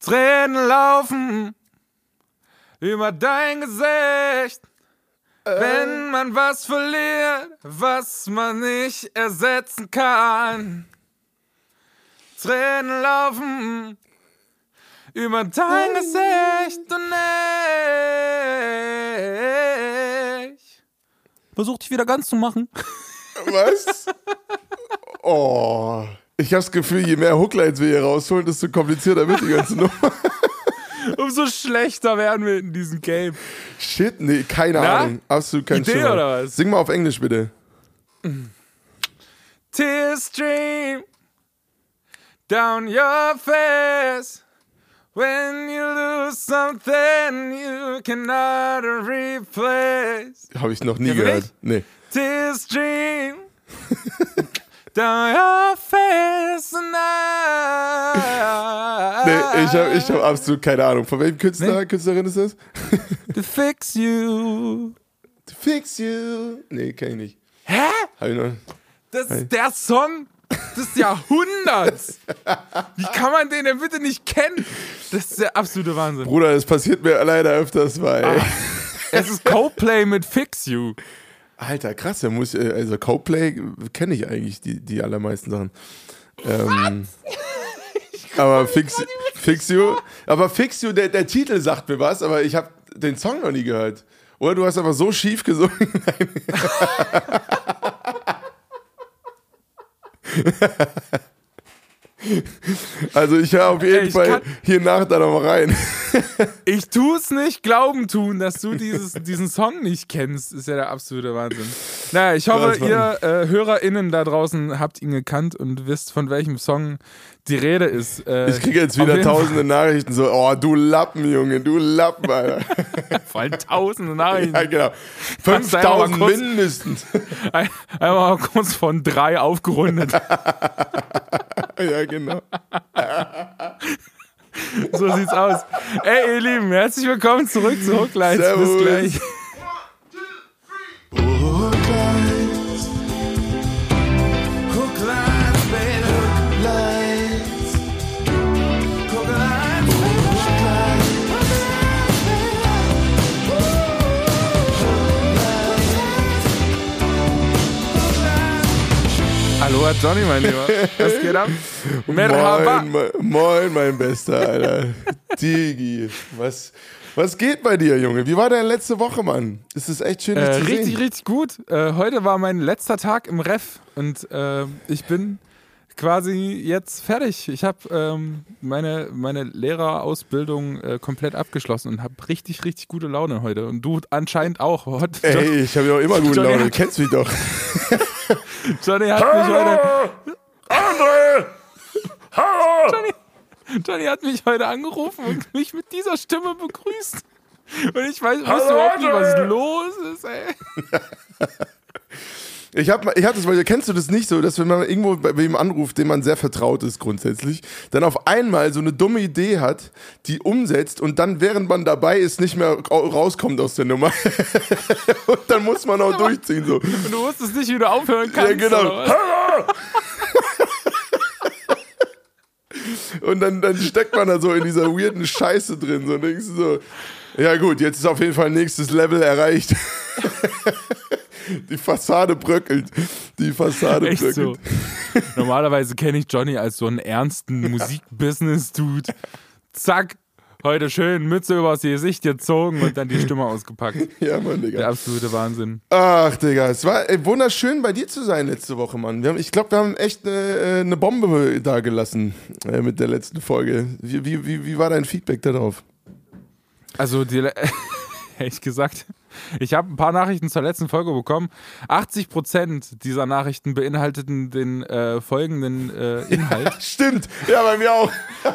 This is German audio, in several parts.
Tränen laufen über dein Gesicht. Wenn man was verliert, was man nicht ersetzen kann. Tränen laufen über dein Gesicht und ich versuch dich wieder ganz zu machen. Was? Oh. Ich habe das Gefühl, je mehr Hooklines wir hier rausholen, desto komplizierter wird die ganze Nummer. Umso schlechter werden wir in diesem Game. Shit, nee, keine Na? Ahnung. Absolut kein Idee Schimmer. oder was? Sing mal auf Englisch bitte. Tears stream down your face when you lose something you cannot replace. Habe ich noch nie Kennst du gehört. nicht? Nee. Tears stream your face. Nee, ich habe ich hab absolut keine Ahnung. Von welchem Künstler, Nee. Künstlerin ist das? To fix you. To fix you. Nee, kenn ich nicht. Hä? Hab ich noch. Das ist der Song des Jahrhunderts. Wie kann man den denn bitte nicht kennen? Das ist der absolute Wahnsinn. Bruder, das passiert mir leider öfters mal. ey. Es ist Coldplay mit Fix You. Alter, krass, der muss, äh, also Coldplay kenne ich eigentlich die, die allermeisten Sachen. Ähm, aber Fix, Fix You, aber Fix You, der, der Titel sagt mir was, aber ich habe den Song noch nie gehört. Oder du hast aber so schief gesungen. also ich höre auf jeden Ich Fall hier nach da noch mal rein. Ich tu's nicht glauben tun, dass du dieses, diesen Song nicht kennst. Ist ja der absolute Wahnsinn. Naja, ich hoffe, ihr äh, HörerInnen da draußen habt ihn gekannt und wisst, von welchem Song die Rede ist. Äh, Ich kriege jetzt wieder tausende Nachrichten so, oh du Lappen, Junge, du Lappen, Alter. Vor allem tausende Nachrichten. Ja, genau. Kannst du einmal 5000 kurz- mindestens. Ein- Einmal mal kurz von drei aufgerundet. ja, genau. So sieht's aus. Ey, ihr Lieben, herzlich willkommen zurück zu. Servus. Bis gleich. Hallo, Herr Johnny, mein Lieber. Was geht ab? Merhaba. Moin, mo- moin, mein Bester, Alter. Digi, was, was geht bei dir, Junge? Wie war deine letzte Woche, Mann? Es ist echt schön, dich Äh, zu richtig, sehen. richtig gut. Äh, heute war mein letzter Tag im Ref und äh, ich bin quasi jetzt fertig. Ich habe ähm, meine, meine Lehrerausbildung äh, komplett abgeschlossen und habe richtig, richtig gute Laune heute. Und du anscheinend auch. Heute, Ey, ich habe ja auch immer gute Johnny Laune, du kennst mich doch. Johnny hat mich heute, André! Hallo! Johnny hat mich heute angerufen und mich mit dieser Stimme begrüßt. Und ich weiß, Hallo, wusste überhaupt nicht, was Johnny. los ist, ey. Ich habe ich hab das, weil kennst du das nicht so, dass wenn man irgendwo bei wem anruft, dem man sehr vertraut ist grundsätzlich, dann auf einmal so eine dumme Idee hat, die umsetzt und dann während man dabei ist nicht mehr ra- rauskommt aus der Nummer. und dann muss man auch durchziehen so. Und du wusstest nicht, wie du aufhören kannst. Ja, genau. Und dann, dann steckt man da so in dieser weirden Scheiße drin. So und denkst du so, ja gut, jetzt ist auf jeden Fall nächstes Level erreicht. Die Fassade bröckelt. Die Fassade Echt so. bröckelt. Normalerweise kenne ich Johnny als so einen ernsten Musikbusiness-Dude. Zack, heute schön Mütze übers Gesicht gezogen und dann die Stimme ausgepackt. Ja, Mann, Der Digga. absolute Wahnsinn. Ach, Digga, es war ey, wunderschön bei dir zu sein letzte Woche, Mann. Wir haben, ich glaube, wir haben echt eine, eine Bombe da gelassen äh, mit der letzten Folge. Wie, wie, wie, wie war dein Feedback darauf? Also, die, ehrlich gesagt, ich habe ein paar Nachrichten zur letzten Folge bekommen. 80% dieser Nachrichten beinhalteten den äh, folgenden äh, Inhalt. Stimmt, ja, bei mir auch.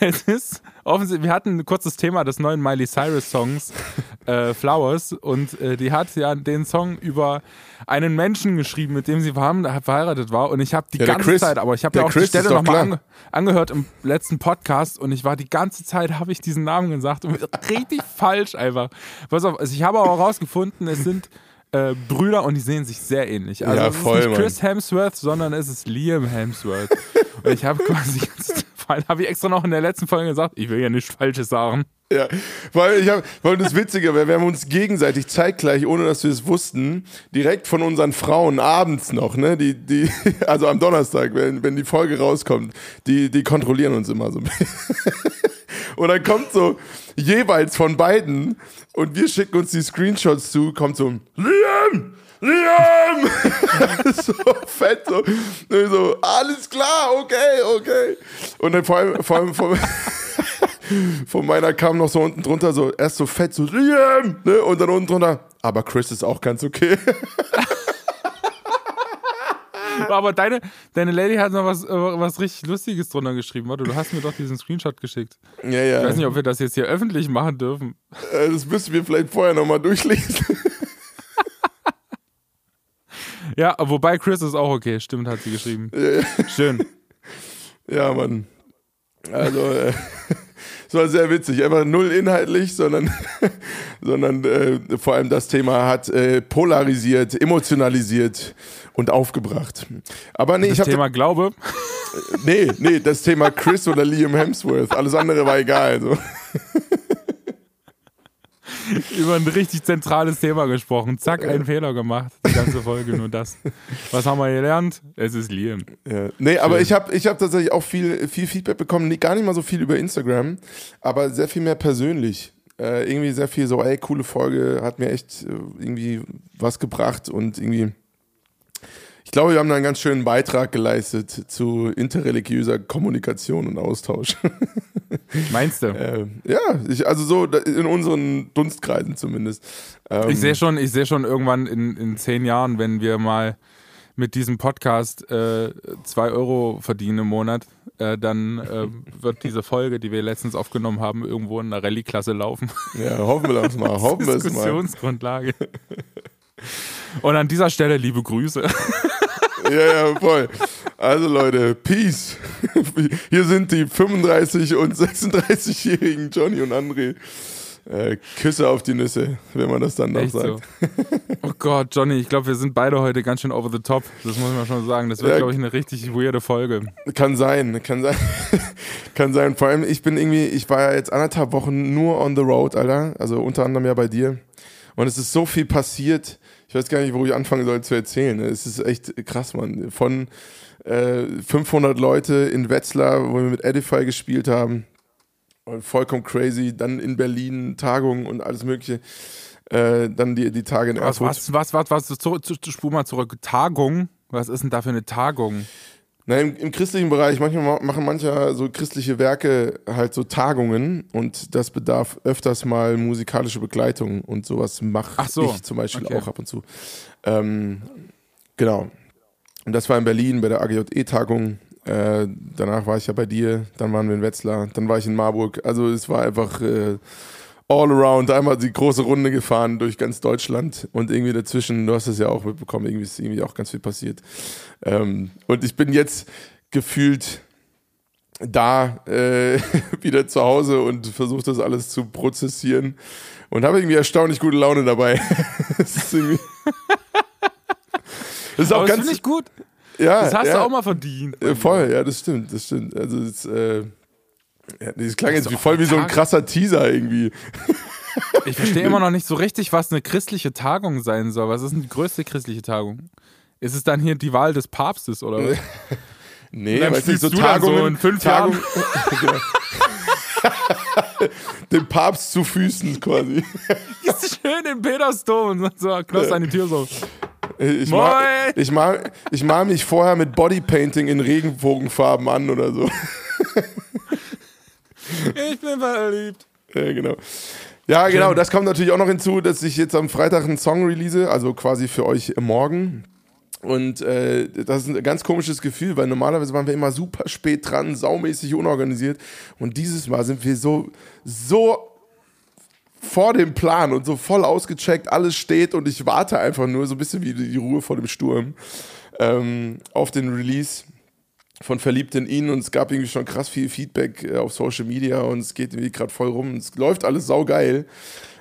Es ist offensichtlich, wir hatten ein kurzes Thema des neuen Miley Cyrus Songs äh, Flowers und äh, die hat ja den Song über einen Menschen geschrieben, mit dem sie verheiratet war und ich habe die Ja, ganze Chris. Zeit, aber ich habe ja auch Chris die Stelle nochmal ange angehört im letzten Podcast und ich war die ganze Zeit, habe ich diesen Namen gesagt und richtig falsch einfach. Pass auf, also ich habe aber auch rausgefunden, es sind äh, Brüder und die sehen sich sehr ähnlich. Also Ja, es voll, ist nicht. Chris Hemsworth, sondern es ist Liam Hemsworth. und ich habe quasi die ganze Zeit Allem habe ich extra noch in der letzten Folge gesagt, ich will ja nichts Falsches sagen. Ja, weil ich habe, weil das Witzige wäre, wir haben uns gegenseitig zeitgleich, ohne dass wir es wussten, direkt von unseren Frauen abends noch, ne, die, die, also am Donnerstag, wenn, wenn die Folge rauskommt, die, die kontrollieren uns immer so ein bisschen. Und dann kommt so jeweils von beiden und wir schicken uns die Screenshots zu, kommt so, Liam! Liam! so fett, so, Und so, alles klar, okay, okay. Und dann vor allem, vor allem, vor allem von meiner kam noch so unten drunter so, erst so fett, so Liam, ne? Und dann unten drunter, aber Chris ist auch ganz okay. Aber deine, deine Lady hat noch was, äh, was richtig Lustiges drunter geschrieben. Warte, du hast mir doch diesen Screenshot geschickt. Ja, ja. Ich weiß nicht, ob wir das jetzt hier öffentlich machen dürfen. Äh, Das müssen wir vielleicht vorher nochmal durchlesen. Ja, wobei Chris ist auch okay. Stimmt, hat sie geschrieben. Schön. Ja, Mann. Also, äh, es war sehr witzig. Einfach null inhaltlich, sondern, sondern äh, vor allem das Thema hat äh, polarisiert, emotionalisiert und aufgebracht. Aber nee, Das ich habe Thema Glaube. nee, nee, das Thema Chris oder Liam Hemsworth. Alles andere war egal. So. über ein richtig zentrales Thema gesprochen. Zack, einen Fehler gemacht. Die ganze Folge nur das. Was haben wir gelernt? Es ist Liam. Ja. Nee, aber ich habe ich hab tatsächlich auch viel, viel Feedback bekommen. Gar nicht mal so viel über Instagram, aber sehr viel mehr persönlich. Äh, irgendwie sehr viel so, ey, coole Folge, hat mir echt äh, irgendwie was gebracht und irgendwie. Ich glaube, wir haben da einen ganz schönen Beitrag geleistet zu interreligiöser Kommunikation und Austausch. Meinst du? äh, ja, ich, also so in unseren Dunstkreisen zumindest. Ähm, Ich sehe schon, ich sehe schon irgendwann in, in zehn Jahren, wenn wir mal mit diesem Podcast äh, zwei Euro verdienen im Monat, äh, dann äh, wird diese Folge, die wir letztens aufgenommen haben, irgendwo in der Rallye-Klasse laufen. Ja, hoffen wir das mal. Hoffen wir es mal. Diskussionsgrundlage. Und an dieser Stelle liebe Grüße. Ja, ja, voll. Also Leute, Peace. Hier sind die 35 und 36-jährigen Johnny und André. Äh, Küsse auf die Nüsse, wenn man das dann noch Echt so. sagt. Oh Gott, Johnny, ich glaube, wir sind beide heute ganz schön over the top. Das muss man schon sagen. Das wird, Ja. glaube ich, eine richtig weirde Folge. Kann sein, kann sein. kann sein. Vor allem, ich bin irgendwie, ich war ja jetzt anderthalb Wochen nur on the road, Alter. Also unter anderem ja bei dir. Und es ist so viel passiert. Ich weiß gar nicht, wo ich anfangen soll zu erzählen. Es ist echt krass, Mann. Von äh, 500 Leute in Wetzlar, wo wir mit Edify gespielt haben. Vollkommen crazy. Dann in Berlin Tagungen und alles Mögliche. Äh, dann die, die Tage in Was, Erfurt. was, was, was, was, zu, zu, zu, spur mal zurück. Tagung? Was ist denn da für eine Tagung? Na, im, im christlichen Bereich, manchmal ma- machen manche so christliche Werke halt so Tagungen und das bedarf öfters mal musikalische Begleitung und sowas mache Ach so, ich zum Beispiel okay. auch ab und zu. Ähm, genau. Und das war in Berlin bei der AGJE-Tagung. Äh, danach war ich ja bei dir, dann waren wir in Wetzlar, dann war ich in Marburg. Also es war einfach äh, all around, einmal die große Runde gefahren durch ganz Deutschland und irgendwie dazwischen, du hast es ja auch mitbekommen, irgendwie ist irgendwie auch ganz viel passiert. Ähm, und ich bin jetzt gefühlt da äh, wieder zu Hause und versuche das alles zu prozessieren und habe irgendwie erstaunlich gute Laune dabei. das ist irgendwie. Das ist auch Aber das ganz. finde ich gut. ja, Das hast ja, du auch mal verdient. äh, Voll, ja, das stimmt, das stimmt. Also, das, äh, ja, das klang jetzt wie voll wie so ein krasser Teaser irgendwie. Ich verstehe immer noch nicht so richtig, was eine christliche Tagung sein soll. Was ist denn die größte christliche Tagung? Ist es dann hier die Wahl des Papstes oder was? Nee, dann weißt du, so Tagungen. so in fünf Tagung, Genau. Dem Papst zu Füßen quasi. Ist schön in Petersdom und so, klopft an die Tür so. Ich Moin! mal, ich, mal, ich mal mich vorher mit Bodypainting in Regenbogenfarben an oder so. Ich bin verliebt. Ja, genau. Ja, genau, das kommt natürlich auch noch hinzu, dass ich jetzt am Freitag einen Song release, also quasi für euch morgen. Und äh, das ist ein ganz komisches Gefühl, weil normalerweise waren wir immer super spät dran, saumäßig unorganisiert. Und dieses Mal sind wir so, so vor dem Plan und so voll ausgecheckt, alles steht und ich warte einfach nur so ein bisschen wie die Ruhe vor dem Sturm ähm, auf den Release. Von Verliebt in ihn und es gab irgendwie schon krass viel Feedback äh, auf Social Media und es geht irgendwie gerade voll rum. Es läuft alles saugeil.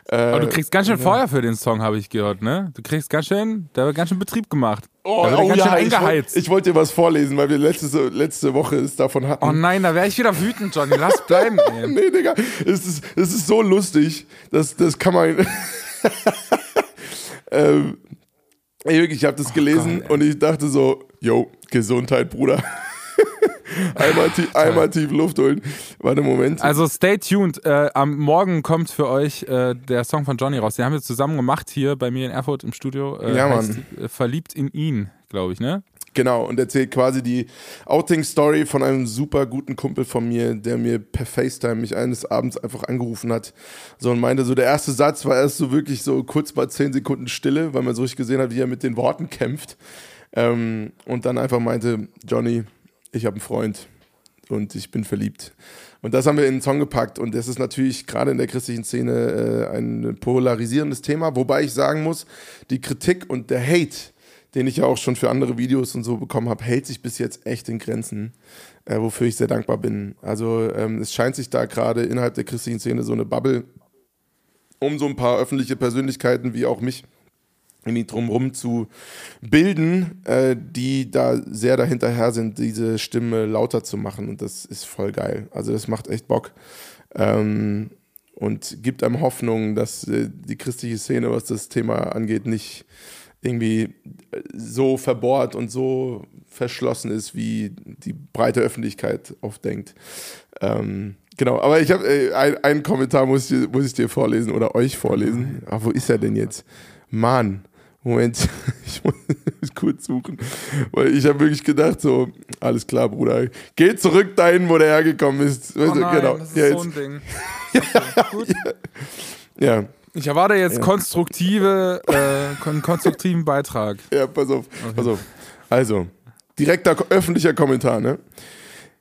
Äh, Aber du kriegst ganz schön Feuer für den Song, habe ich gehört, ne? Du kriegst ganz schön, da wird ganz schön Betrieb gemacht. Oh, da wird oh ganz ja, schön ich, wollt- eingeheizt. ich wollte dir was vorlesen, weil wir letzte, letzte Woche es davon hatten. oh nein, da wäre ich wieder wütend, Johnny. Lass bleiben, ey. Nee, Digga, es ist, es ist so lustig, das, das kann man. ähm, ey, wirklich, ich habe das gelesen Oh Gott, ey. und ich dachte so, yo, Gesundheit, Bruder. Einmal, tief, einmal tief Luft holen. Warte, Moment. Also stay tuned. Äh, am Morgen kommt für euch äh, der Song von Johnny raus. Den haben wir zusammen gemacht hier bei mir in Erfurt im Studio. Äh, Ja, Mann. heißt, äh, Verliebt in ihn, glaube ich, ne? Genau, und erzählt quasi die Outing-Story von einem super guten Kumpel von mir, der mir per FaceTime mich eines Abends einfach angerufen hat. So und meinte, so der erste Satz war erst so wirklich so kurz mal zehn Sekunden Stille, weil man so richtig gesehen hat, wie er mit den Worten kämpft. Ähm, und dann einfach meinte, Johnny, ich habe einen Freund und ich bin verliebt. Und das haben wir in einen Song gepackt und das ist natürlich gerade in der christlichen Szene äh, ein polarisierendes Thema, wobei ich sagen muss, die Kritik und der Hate, den ich ja auch schon für andere Videos und so bekommen habe, hält sich bis jetzt echt in Grenzen, äh, wofür ich sehr dankbar bin. Also ähm, es scheint sich da gerade innerhalb der christlichen Szene so eine Bubble um so ein paar öffentliche Persönlichkeiten wie auch mich irgendwie drumherum zu bilden, äh, die da sehr dahinterher sind, diese Stimme lauter zu machen. Und das ist voll geil. Also das macht echt Bock. Ähm, und gibt einem Hoffnung, dass äh, die christliche Szene, was das Thema angeht, nicht irgendwie so verbohrt und so verschlossen ist, wie die breite Öffentlichkeit oft denkt. Ähm, genau, aber ich habe äh, ein, einen Kommentar muss ich, muss ich dir vorlesen oder euch vorlesen. Ah, wo ist er denn jetzt? Mann, Moment, ich muss kurz suchen, weil ich habe wirklich gedacht so, alles klar, Bruder, geh zurück dahin, wo der hergekommen ist. Oh nein, genau. das ist ja, so ein Ding. Gut. ja, Ich erwarte jetzt Ja. konstruktive, äh, kon konstruktiven Beitrag. Ja, pass auf, pass auf. Also, direkter öffentlicher Kommentar, ne?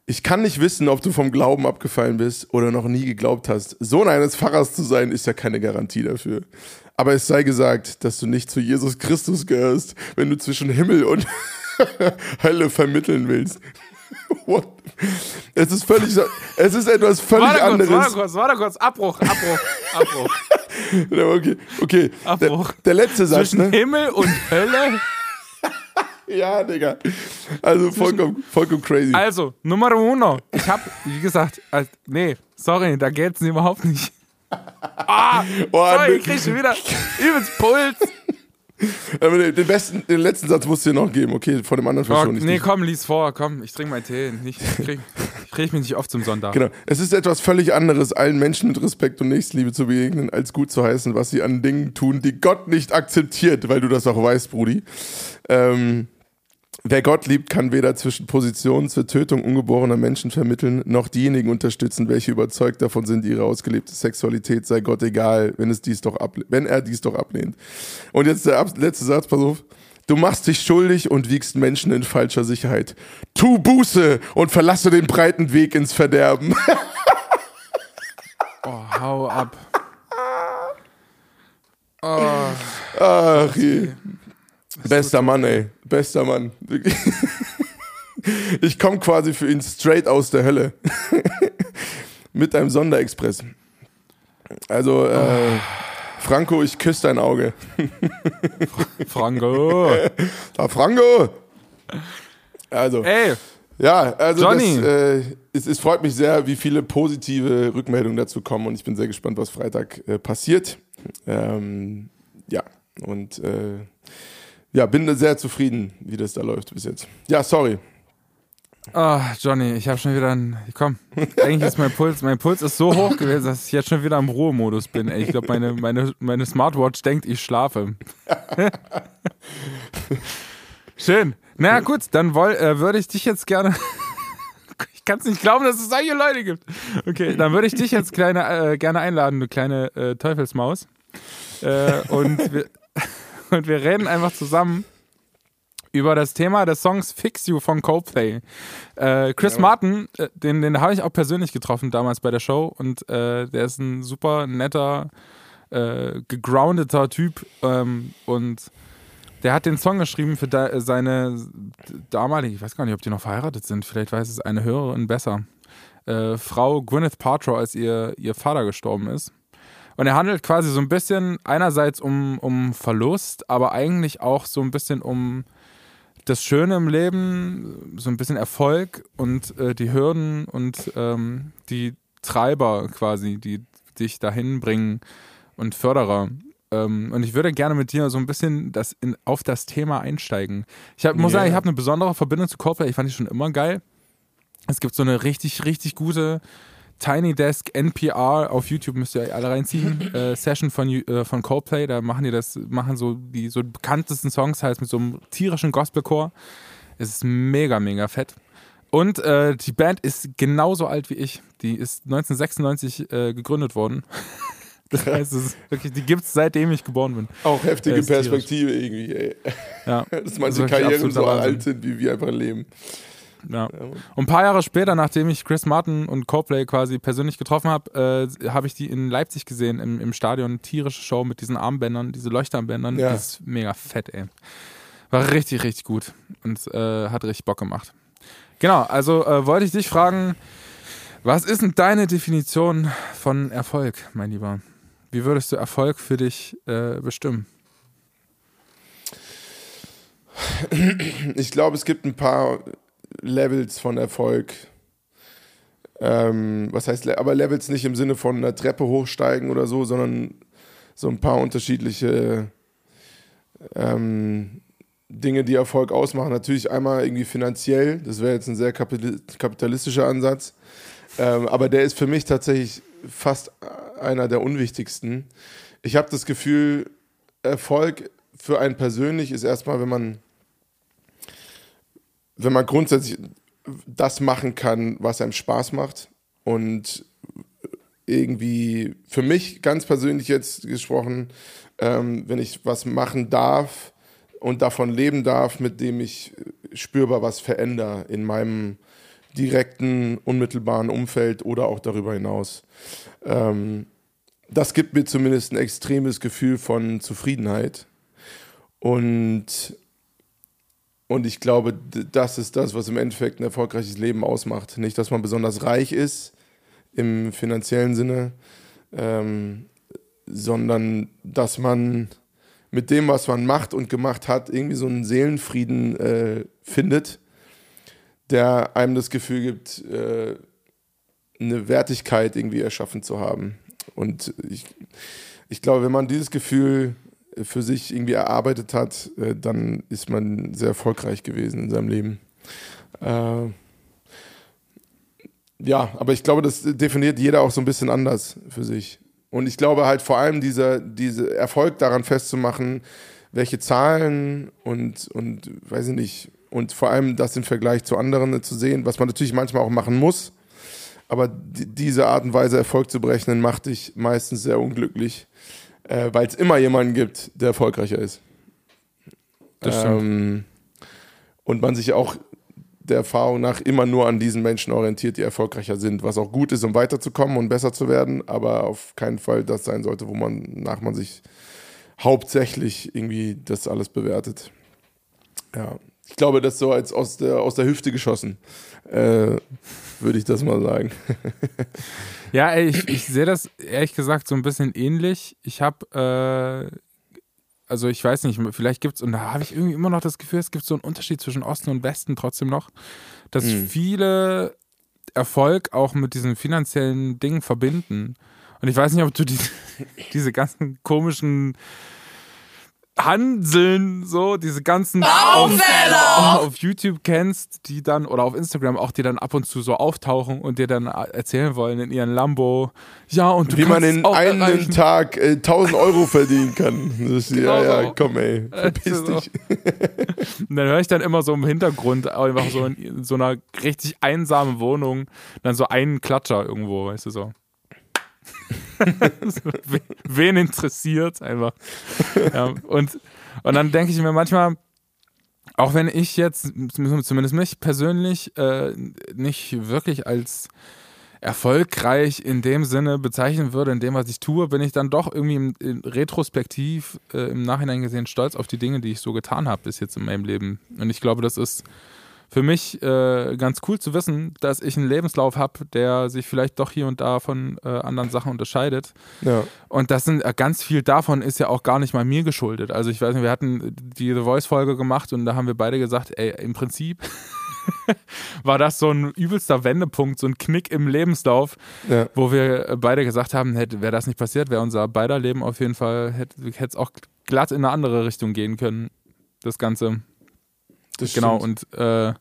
Ich kann nicht wissen, ob du vom Glauben abgefallen bist oder noch nie geglaubt hast. Sohn eines Pfarrers zu sein, ist ja keine Garantie dafür. Aber es sei gesagt, dass du nicht zu Jesus Christus gehörst, wenn du zwischen Himmel und Hölle vermitteln willst. What? Es ist völlig, es ist etwas völlig Warte kurz, anderes. warte kurz, warte kurz. Abbruch, Abbruch, Abbruch. Okay, okay. Der, Abbruch. der letzte Satz, Zwischen ne? Himmel und Hölle. Ja, Digga. Also vollkommen, vollkommen crazy. Also, Nummer uno. Ich hab, wie gesagt, nee, sorry, da geht's überhaupt nicht. Ah, Oh, sorry, ich krieg schon wieder übelst Puls. Den, besten, den letzten Satz musst du dir noch geben, okay? Von dem anderen Oh, verschone ich nee, nicht. komm, lies vor, komm, ich trinke meinen Tee. Nicht, ich krieg, ich krieg mich nicht oft zum Sonntag. Genau. Es ist etwas völlig anderes, allen Menschen mit Respekt und Nächstenliebe zu begegnen, als gut zu heißen, was sie an Dingen tun, die Gott nicht akzeptiert, weil du das auch weißt, Brudi. Ähm, wer Gott liebt, kann weder zwischen Positionen zur Tötung ungeborener Menschen vermitteln, noch diejenigen unterstützen, welche überzeugt davon sind, ihre ausgelebte Sexualität sei Gott egal, wenn, es dies doch wenn er dies doch ablehnt. Und jetzt der letzte Satz, pass auf. Du machst dich schuldig und wiegst Menschen in falscher Sicherheit. Tu Buße und verlasse den breiten Weg ins Verderben. Oh, hau ab. Oh, Ach je. Bester Mann, ey. Bester Mann. Ich komme quasi für ihn straight aus der Hölle. Mit einem Sonderexpress. Also, äh, Franco, ich küsse dein Auge. Franco. Ah, Franco! Also, Ey, ja, also Johnny. Das, äh, es, es freut mich sehr, wie viele positive Rückmeldungen dazu kommen und ich bin sehr gespannt, was Freitag äh, passiert. Ähm, ja, und äh, ja, bin sehr zufrieden, wie das da läuft bis jetzt. Ja, sorry. oh, Johnny, ich habe schon wieder einen. Komm, eigentlich ist mein Puls, mein Puls ist so hoch gewesen, dass ich jetzt schon wieder im Ruhemodus bin. Ey, ich glaube, meine, meine, meine Smartwatch denkt, ich schlafe. Schön. Na gut, dann woll, äh, würde ich dich jetzt gerne. Ich kann es nicht glauben, dass es solche Leute gibt. Okay, dann würde ich dich jetzt kleine, äh, gerne einladen, du kleine äh, Teufelsmaus. Äh, und, wir, und wir reden einfach zusammen über das Thema des Songs Fix You von Coldplay. Äh, Chris Martin, äh, den, den habe ich auch persönlich getroffen damals bei der Show und äh, der ist ein super netter, äh, gegroundeter Typ ähm, und Der hat den Song geschrieben für da, seine damalige, ich weiß gar nicht, ob die noch verheiratet sind, vielleicht weiß es eine Hörerin besser. Äh, Frau Gwyneth Paltrow, als ihr, ihr Vater gestorben ist. Und er handelt quasi so ein bisschen einerseits um, um Verlust, aber eigentlich auch so ein bisschen um das Schöne im Leben, so ein bisschen Erfolg und äh, die Hürden und ähm, die Treiber quasi, die dich dahin bringen und Förderer. Ähm, und ich würde gerne mit dir so ein bisschen das in, auf das Thema einsteigen. Ich hab, muss yeah. sagen, ich habe eine besondere Verbindung zu Coldplay. Ich fand die schon immer geil. Es gibt so eine richtig, richtig gute Tiny Desk NPR auf YouTube müsst ihr alle reinziehen. äh, Session von, äh, von Coldplay, da machen die das, machen so die so bekanntesten Songs halt mit so einem tierischen Gospelchor. Es ist mega, mega fett. Und äh, die Band ist genauso alt wie ich. Die ist 1996 äh, gegründet worden. Das heißt, es wirklich, die gibt es seitdem ich geboren bin. Auch heftige Perspektive irgendwie, ey. Ja. Dass manche Karrieren so alt sind, wie wir einfach leben. Ja. Und ein paar Jahre später, nachdem ich Chris Martin und Coldplay quasi persönlich getroffen habe, äh, habe ich die in Leipzig gesehen, im, im Stadion. Tierische Show mit diesen Armbändern, diese Leuchtarmbändern. Ja. Das ist mega fett, ey. War richtig, richtig gut und äh, hat richtig Bock gemacht. Genau, also äh, wollte ich dich fragen, was ist denn deine Definition von Erfolg, mein Lieber? Wie würdest du Erfolg für dich äh, bestimmen? Ich glaube, es gibt ein paar Levels von Erfolg. Ähm, was heißt, aber Levels nicht im Sinne von einer Treppe hochsteigen oder so, sondern so ein paar unterschiedliche ähm, Dinge, die Erfolg ausmachen. Natürlich einmal irgendwie finanziell, das wäre jetzt ein sehr kapitalistischer Ansatz, ähm, aber der ist für mich tatsächlich fast einer der unwichtigsten. Ich habe das Gefühl, Erfolg für einen persönlich ist erstmal, wenn man wenn man grundsätzlich das machen kann, was einem Spaß macht und irgendwie für mich ganz persönlich jetzt gesprochen, ähm, wenn ich was machen darf und davon leben darf, mit dem ich spürbar was verändere in meinem direkten, unmittelbaren Umfeld oder auch darüber hinaus. Ähm, das gibt mir zumindest ein extremes Gefühl von Zufriedenheit. Und und ich glaube, das ist das, was im Endeffekt ein erfolgreiches Leben ausmacht. Nicht, dass man besonders reich ist im finanziellen Sinne, ähm, sondern dass man mit dem, was man macht und gemacht hat, irgendwie so einen Seelenfrieden äh, findet, der einem das Gefühl gibt, äh, eine Wertigkeit irgendwie erschaffen zu haben. Und ich, ich glaube, wenn man dieses Gefühl für sich irgendwie erarbeitet hat, äh, dann ist man sehr erfolgreich gewesen in seinem Leben. Äh, ja, aber ich glaube, das definiert jeder auch so ein bisschen anders für sich. Und ich glaube halt vor allem dieser, dieser Erfolg daran festzumachen, welche Zahlen und, und weiß ich nicht, und vor allem das im Vergleich zu anderen zu sehen, was man natürlich manchmal auch machen muss. Aber diese Art und Weise Erfolg zu berechnen, macht dich meistens sehr unglücklich äh, weil es immer jemanden gibt, der erfolgreicher ist. Das stimmt. Ähm, und man sich auch der Erfahrung nach immer nur an diesen Menschen orientiert, die erfolgreicher sind, was auch gut ist, um weiterzukommen und besser zu werden, aber auf keinen Fall das sein sollte, wo man nach man sich hauptsächlich irgendwie das alles bewertet. Ja, ich glaube, das so als aus der, aus der Hüfte geschossen, äh, würde ich das mal sagen. Ja, ich, ich sehe das ehrlich gesagt so ein bisschen ähnlich. Ich habe, äh, also ich weiß nicht, vielleicht gibt es, und da habe ich irgendwie immer noch das Gefühl, es gibt so einen Unterschied zwischen Osten und Westen trotzdem noch, dass mhm. viele Erfolg auch mit diesen finanziellen Dingen verbinden. Und ich weiß nicht, ob du die, diese ganzen komischen Hanseln, so, diese ganzen auf, auf, YouTube kennst, die dann, oder auf Instagram auch, die dann ab und zu so auftauchen und dir dann erzählen wollen in ihren Lambo, ja, und du Wie man in einem erreichen. Tag äh, 1000 Euro verdienen kann. Ist, genau ja, ja, komm ey, verpiss dich. und dann höre ich dann immer so im Hintergrund, einfach so in, in so einer richtig einsamen Wohnung, dann so einen Klatscher irgendwo, weißt du so. Wen interessiert einfach? Ja, und, und dann denke ich mir manchmal, auch wenn ich jetzt, zumindest mich persönlich, äh, nicht wirklich als erfolgreich in dem Sinne bezeichnen würde, in dem, was ich tue, bin ich dann doch irgendwie im, im retrospektiv äh, im Nachhinein gesehen stolz auf die Dinge, die ich so getan habe bis jetzt in meinem Leben. Und ich glaube, das ist für mich äh, ganz cool zu wissen, dass ich einen Lebenslauf habe, der sich vielleicht doch hier und da von äh, anderen Sachen unterscheidet. Ja. Und das sind äh, ganz viel davon ist ja auch gar nicht mal mir geschuldet. Also ich weiß nicht, wir hatten die The Voice-Folge gemacht und da haben wir beide gesagt, ey, im Prinzip war das so ein übelster Wendepunkt, so ein Knick im Lebenslauf, Ja. wo wir beide gesagt haben, hätte, wäre das nicht passiert, wäre unser beider Leben auf jeden Fall, hätte es auch glatt in eine andere Richtung gehen können, das Ganze. Das Genau, stimmt. und äh,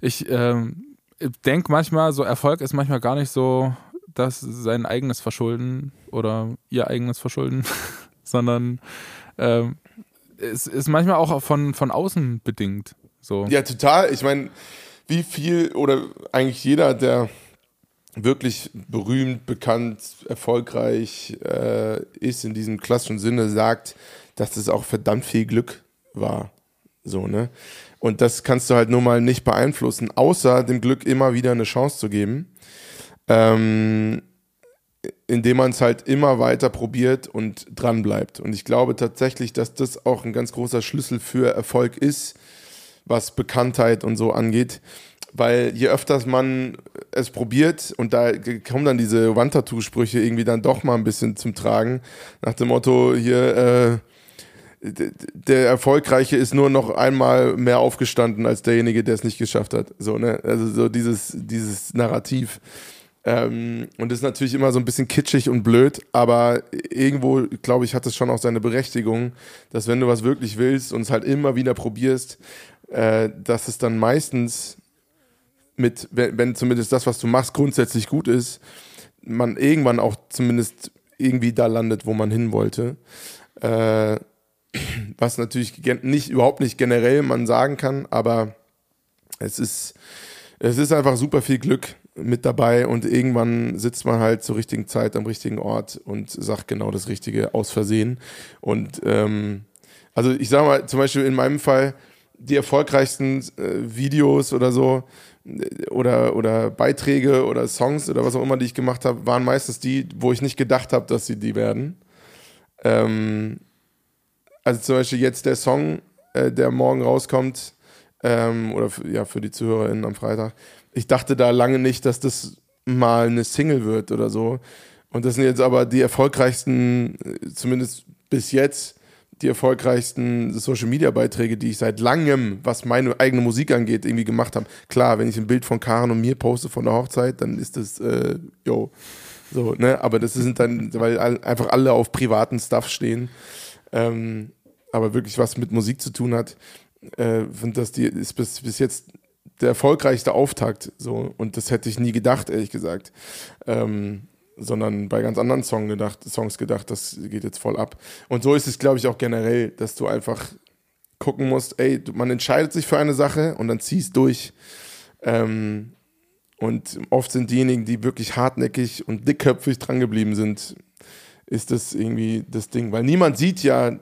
ich ähm, denke manchmal, so Erfolg ist manchmal gar nicht so, dass sein eigenes Verschulden oder ihr eigenes Verschulden, sondern ähm, es ist manchmal auch von, von außen bedingt. So. Ja, total. Ich meine, wie viel oder eigentlich jeder, der wirklich berühmt, bekannt, erfolgreich äh, ist in diesem klassischen Sinne, sagt, dass das auch verdammt viel Glück war. So, ne? Und das kannst du halt nur mal nicht beeinflussen, außer dem Glück immer wieder eine Chance zu geben. Ähm, indem man es halt immer weiter probiert und dran bleibt. Und ich glaube tatsächlich, dass das auch ein ganz großer Schlüssel für Erfolg ist, was Bekanntheit und so angeht. Weil je öfters man es probiert und da kommen dann diese Wandtattoo-Sprüche irgendwie dann doch mal ein bisschen zum Tragen, nach dem Motto, hier, äh, der Erfolgreiche ist nur noch einmal mehr aufgestanden als derjenige, der es nicht geschafft hat. So, ne? Also so dieses, dieses Narrativ. Ähm, und das ist natürlich immer so ein bisschen kitschig und blöd, aber irgendwo, glaube ich, hat es schon auch seine Berechtigung, dass wenn du was wirklich willst und es halt immer wieder probierst, äh, dass es dann meistens mit, wenn, wenn zumindest das, was du machst, grundsätzlich gut ist, man irgendwann auch zumindest irgendwie da landet, wo man hin wollte. Äh, was natürlich nicht, überhaupt nicht generell man sagen kann, aber es ist, es ist einfach super viel Glück mit dabei und irgendwann sitzt man halt zur richtigen Zeit am richtigen Ort und sagt genau das Richtige aus Versehen. Und ähm, also ich sag mal, zum Beispiel in meinem Fall, die erfolgreichsten äh, Videos oder so äh, oder, oder Beiträge oder Songs oder was auch immer, die ich gemacht habe, waren meistens die, wo ich nicht gedacht habe, dass sie die werden. Ähm, also zum Beispiel jetzt der Song, äh, der morgen rauskommt, ähm, oder ja, für die ZuhörerInnen am Freitag. Ich dachte da lange nicht, dass das mal eine Single wird oder so. Und das sind jetzt aber die erfolgreichsten, äh, zumindest bis jetzt, die erfolgreichsten Social Media Beiträge, die ich seit langem, was meine eigene Musik angeht, irgendwie gemacht habe. Klar, wenn ich ein Bild von Karen und mir poste von der Hochzeit, dann ist das, äh, yo, so, ne? Aber das sind dann, weil einfach alle auf privaten Stuff stehen. Ähm, aber wirklich was mit Musik zu tun hat, äh, finde das die ist bis, bis jetzt der erfolgreichste Auftakt. So und das hätte ich nie gedacht, ehrlich gesagt. Ähm, sondern bei ganz anderen Song gedacht, Songs gedacht, das geht jetzt voll ab. Und so ist es, glaube ich, auch generell, dass du einfach gucken musst, ey, man entscheidet sich für eine Sache und dann ziehst durch. Ähm, und oft sind diejenigen, die wirklich hartnäckig und dickköpfig drangeblieben sind, ist das irgendwie das Ding. Weil niemand sieht ja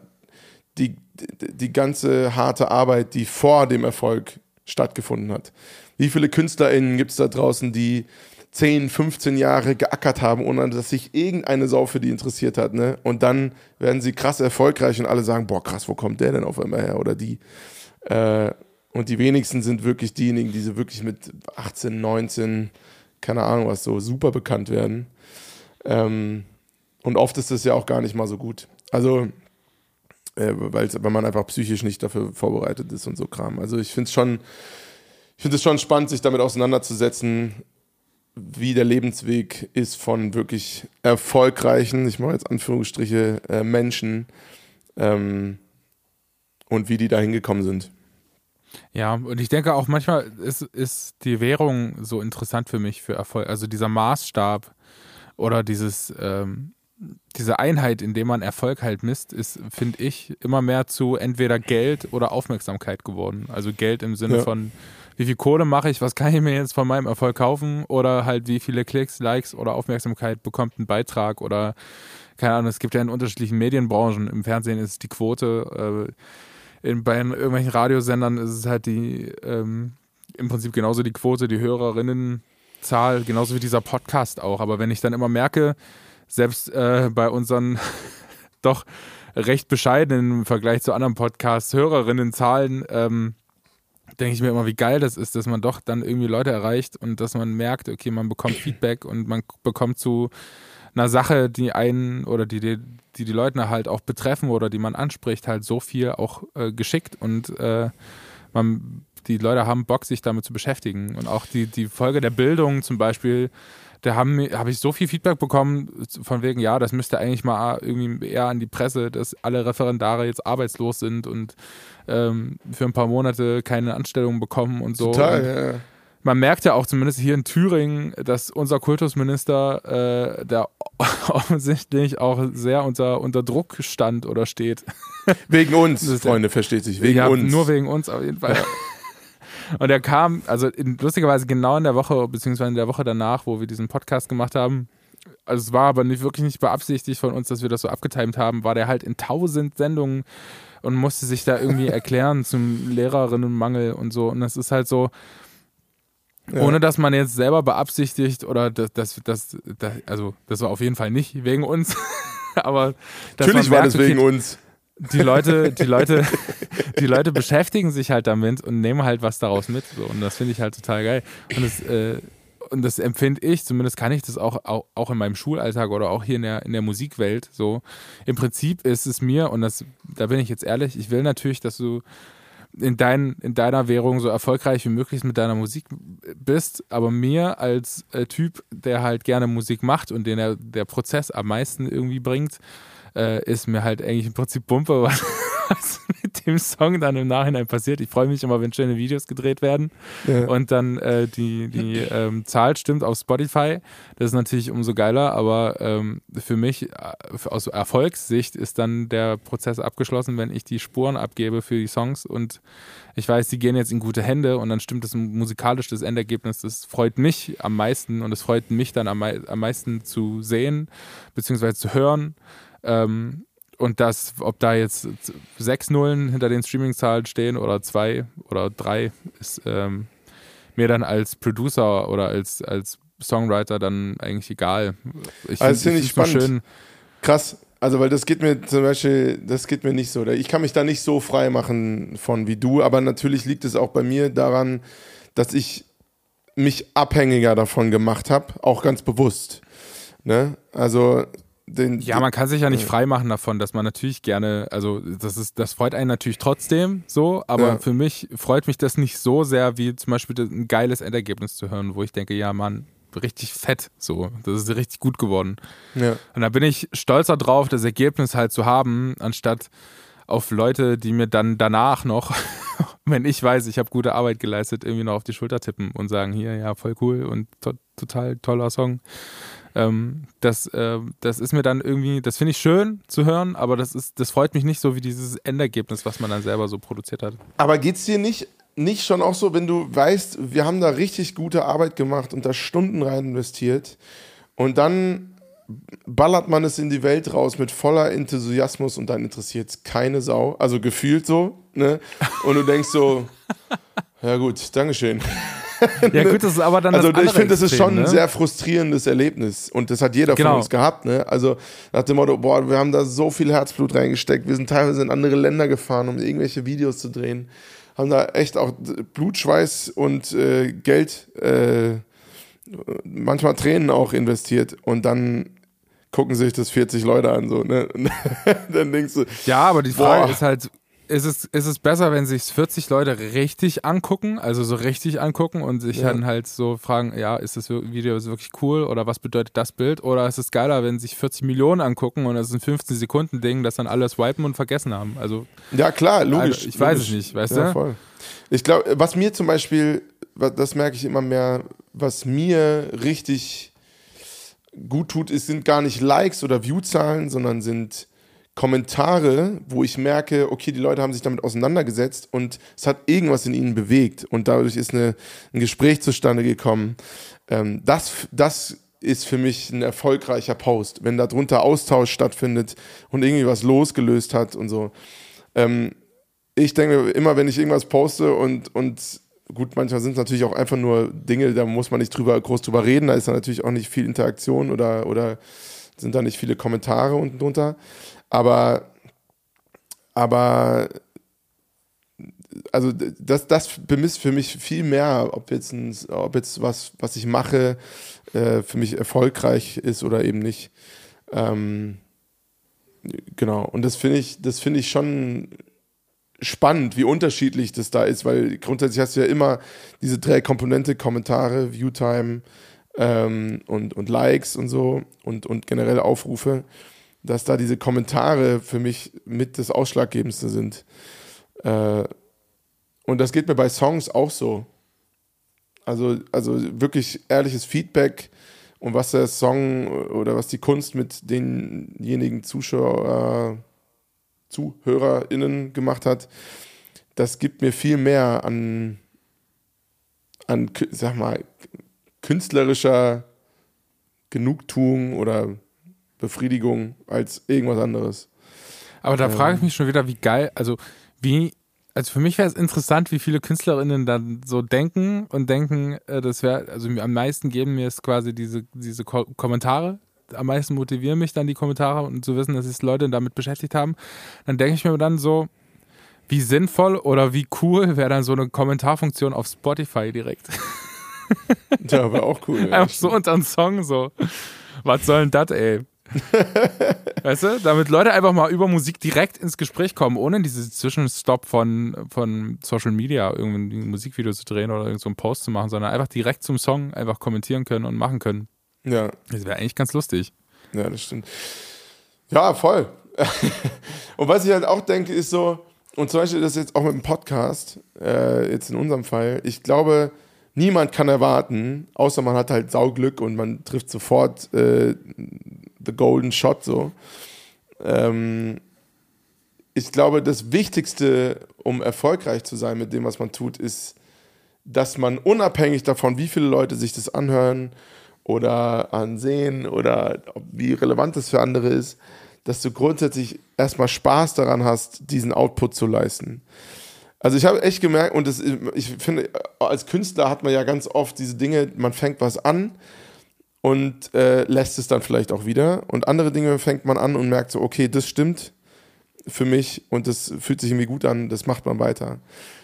die, die, ganze harte Arbeit, die vor dem Erfolg stattgefunden hat. Wie viele KünstlerInnen gibt es da draußen, die 10, 15 Jahre geackert haben, ohne dass sich irgendeine Sau für die interessiert hat, ne? Und dann werden sie krass erfolgreich und alle sagen, boah, krass, wo kommt der denn auf einmal her? Oder die. Äh, und die wenigsten sind wirklich diejenigen, die so wirklich mit 18, 19, keine Ahnung was, so super bekannt werden. Ähm, und oft ist das ja auch gar nicht mal so gut. Also, äh, weil man einfach psychisch nicht dafür vorbereitet ist und so Kram. Also ich finde es schon, ich finde es schon spannend, sich damit auseinanderzusetzen, wie der Lebensweg ist von wirklich erfolgreichen, ich mache jetzt Anführungsstriche, äh, Menschen ähm, und wie die da hingekommen sind. Ja, und ich denke auch manchmal ist, ist die Währung so interessant für mich für Erfolg. Also dieser Maßstab oder dieses, ähm, diese Einheit, in dem man Erfolg halt misst, ist, finde ich, immer mehr zu entweder Geld oder Aufmerksamkeit geworden. Also Geld im Sinne Ja. von, wie viel Kohle mache ich, was kann ich mir jetzt von meinem Erfolg kaufen oder halt wie viele Klicks, Likes oder Aufmerksamkeit bekommt ein Beitrag oder keine Ahnung, es gibt ja in unterschiedlichen Medienbranchen, im Fernsehen ist es die Quote, äh, in, bei irgendwelchen Radiosendern ist es halt die, ähm, im Prinzip genauso die Quote, die Hörerinnen Zahl, genauso wie dieser Podcast auch. Aber wenn ich dann immer merke, selbst äh, bei unseren doch recht bescheidenen im Vergleich zu anderen Podcasts Hörerinnenzahlen, ähm, denke ich mir immer, wie geil das ist, dass man doch dann irgendwie Leute erreicht und dass man merkt, okay, man bekommt Feedback und man bekommt zu einer Sache, die einen oder die die, die, die Leute halt auch betreffen oder die man anspricht, halt so viel auch äh, geschickt und äh, man, die Leute haben Bock, sich damit zu beschäftigen. Und auch die, die Folge der Bildung zum Beispiel, da habe hab ich so viel Feedback bekommen, von wegen, ja, das müsste eigentlich mal irgendwie eher an die Presse, dass alle Referendare jetzt arbeitslos sind und ähm, für ein paar Monate keine Anstellung bekommen und so. Total, und ja. Man merkt ja auch zumindest hier in Thüringen, dass unser Kultusminister äh, da offensichtlich auch sehr unter, unter Druck stand oder steht. Wegen uns, Freunde, versteht sich. Wegen ja, uns. Nur wegen uns auf jeden Fall. Und er kam, also in, lustigerweise genau in der Woche, beziehungsweise in der Woche danach, wo wir diesen Podcast gemacht haben, also es war aber nicht, wirklich nicht beabsichtigt von uns, dass wir das so abgetimt haben, war der halt in tausend Sendungen und musste sich da irgendwie erklären zum Lehrerinnenmangel und so. Und das ist halt so, ja. ohne dass man jetzt selber beabsichtigt oder das, das, das, das, also das war auf jeden Fall nicht wegen uns. aber natürlich war das wegen okay, uns die Leute, die Leute, die Leute beschäftigen sich halt damit und nehmen halt was daraus mit. So. Und das finde ich halt total geil. Und das, äh, und das empfinde ich, zumindest kann ich das auch, auch, auch, in meinem Schulalltag oder auch hier in der, in der Musikwelt so. Im Prinzip ist es mir, und das, da bin ich jetzt ehrlich, ich will natürlich, dass du in, dein, in deiner Währung so erfolgreich wie möglich mit deiner Musik bist, aber mir als äh, Typ, der halt gerne Musik macht und den der, der Prozess am meisten irgendwie bringt, äh, ist mir halt eigentlich im Prinzip Pumpe, was, was, mit dem Song dann im Nachhinein passiert. Ich freue mich immer, wenn schöne Videos gedreht werden ja. und dann äh, die, die ähm, Zahl stimmt auf Spotify. Das ist natürlich umso geiler, aber ähm, für mich äh, aus Erfolgssicht ist dann der Prozess abgeschlossen, wenn ich die Spuren abgebe für die Songs und ich weiß, die gehen jetzt in gute Hände und dann stimmt das musikalisch das Endergebnis. Das freut mich am meisten und es freut mich dann am, am meisten zu sehen bzw. zu hören. Ähm, und das, ob da jetzt sechs Nullen hinter den Streaming-Zahlen stehen oder zwei oder drei, ist ähm, mir dann als Producer oder als, als Songwriter dann eigentlich egal. Ich also finde ich spannend. Schön. Krass. Also, weil das geht mir zum Beispiel, das geht mir nicht so. Ich kann mich da nicht so frei machen von wie du, aber natürlich liegt es auch bei mir daran, dass ich mich abhängiger davon gemacht habe, auch ganz bewusst. Ne? Also den, ja, man kann sich ja nicht frei machen davon, dass man natürlich gerne, also das ist, das freut einen natürlich trotzdem so, aber ja. für mich freut mich das nicht so sehr, wie zum Beispiel ein geiles Endergebnis zu hören, wo ich denke, ja, Mann, richtig fett, so, das ist richtig gut geworden. Ja. Und da bin ich stolzer drauf, das Ergebnis halt zu haben, anstatt auf Leute, die mir dann danach noch, wenn ich weiß, ich habe gute Arbeit geleistet, irgendwie noch auf die Schulter tippen und sagen, hier, ja, voll cool und to total toller Song. Ähm, das, äh, das ist mir dann irgendwie, das finde ich schön zu hören, aber das ist, das freut mich nicht so wie dieses Endergebnis, was man dann selber so produziert hat. Aber geht es dir nicht, nicht schon auch so, wenn du weißt, wir haben da richtig gute Arbeit gemacht und da Stunden rein investiert und dann ballert man es in die Welt raus mit voller Enthusiasmus und dann interessiert es keine Sau, also gefühlt so, ne? Und du denkst so, ja gut, Dankeschön. ja, gut, das ist aber dann Also, ich finde, das ist schon ne? ein sehr frustrierendes Erlebnis. Und das hat jeder genau. von uns gehabt, ne? Also, nach dem Motto, boah, wir haben da so viel Herzblut reingesteckt. Wir sind teilweise in andere Länder gefahren, um irgendwelche Videos zu drehen. Haben da echt auch Blut, Schweiß und äh, Geld, äh, manchmal Tränen auch investiert. Und dann gucken sich das 40 Leute an, so, ne? dann denkst du. Ja, aber die Frage boah. ist halt, ist es, ist es besser, wenn sich 40 Leute richtig angucken, also so richtig angucken und sich ja. dann halt so fragen, ja, ist das Video wirklich cool oder was bedeutet das Bild? Oder ist es geiler, wenn sich 40 Millionen angucken und es ist ein 15 Sekunden Ding, das dann alle swipen und vergessen haben? Also ja klar, logisch. Also, ich logisch. weiß es nicht, weißt ja, du? Voll. Ich glaube, was mir zum Beispiel, das merke ich immer mehr, was mir richtig gut tut, ist, sind gar nicht Likes oder Viewzahlen, sondern sind Kommentare, wo ich merke, okay, die Leute haben sich damit auseinandergesetzt und es hat irgendwas in ihnen bewegt und dadurch ist eine, ein Gespräch zustande gekommen. Ähm, das, das ist für mich ein erfolgreicher Post, wenn darunter Austausch stattfindet und irgendwie was losgelöst hat und so. Ähm, ich denke immer, wenn ich irgendwas poste und, und gut, manchmal sind es natürlich auch einfach nur Dinge, da muss man nicht drüber, groß drüber reden, da ist dann natürlich auch nicht viel Interaktion oder, oder sind da nicht viele Kommentare unten drunter. Aber, aber also das, das bemisst für mich viel mehr, ob jetzt, ein, ob jetzt was, was ich mache, äh, für mich erfolgreich ist oder eben nicht. Ähm, genau. Und das finde ich, das finde ich schon spannend, wie unterschiedlich das da ist, weil grundsätzlich hast du ja immer diese drei Komponente, Kommentare, Viewtime ähm, und, und Likes und so und, und generell Aufrufe, dass da diese Kommentare für mich mit das Ausschlaggebendste sind. Äh, und das geht mir bei Songs auch so. Also, also wirklich ehrliches Feedback und was der Song oder was die Kunst mit denjenigen Zuschauer, ZuhörerInnen gemacht hat, das gibt mir viel mehr an, an sag mal, künstlerischer Genugtuung oder Befriedigung als irgendwas anderes. Aber da ähm. frage ich mich schon wieder, wie geil, also wie, also für mich wäre es interessant, wie viele KünstlerInnen dann so denken und denken, äh, das wäre, also am meisten geben mir es quasi diese, diese Ko Kommentare, am meisten motivieren mich dann die Kommentare und zu wissen, dass sich Leute damit beschäftigt haben, dann denke ich mir dann so, wie sinnvoll oder wie cool wäre dann so eine Kommentarfunktion auf Spotify direkt. Ja, wäre auch cool. Einfach so unter einen Song so. Was soll denn das, ey? weißt du, damit Leute einfach mal über Musik direkt ins Gespräch kommen, ohne diesen Zwischenstopp von, von Social Media, irgendwie ein Musikvideo zu drehen oder irgend so einen Post zu machen, sondern einfach direkt zum Song einfach kommentieren können und machen können. Ja. Das wäre eigentlich ganz lustig. Ja, das stimmt. Ja, voll. und was ich halt auch denke, ist so, und zum Beispiel das jetzt auch mit dem Podcast, äh, jetzt in unserem Fall, ich glaube, niemand kann erwarten, außer man hat halt Sauglück und man trifft sofort äh, the golden shot so. Ähm, ich glaube, das Wichtigste, um erfolgreich zu sein mit dem, was man tut, ist, dass man unabhängig davon, wie viele Leute sich das anhören oder ansehen oder wie relevant das für andere ist, dass du grundsätzlich erstmal Spaß daran hast, diesen Output zu leisten. Also ich habe echt gemerkt, und das, ich finde, als Künstler hat man ja ganz oft diese Dinge, man fängt was an und äh, lässt es dann vielleicht auch wieder. Und andere Dinge fängt man an und merkt so, okay, das stimmt für mich und das fühlt sich irgendwie gut an, das macht man weiter.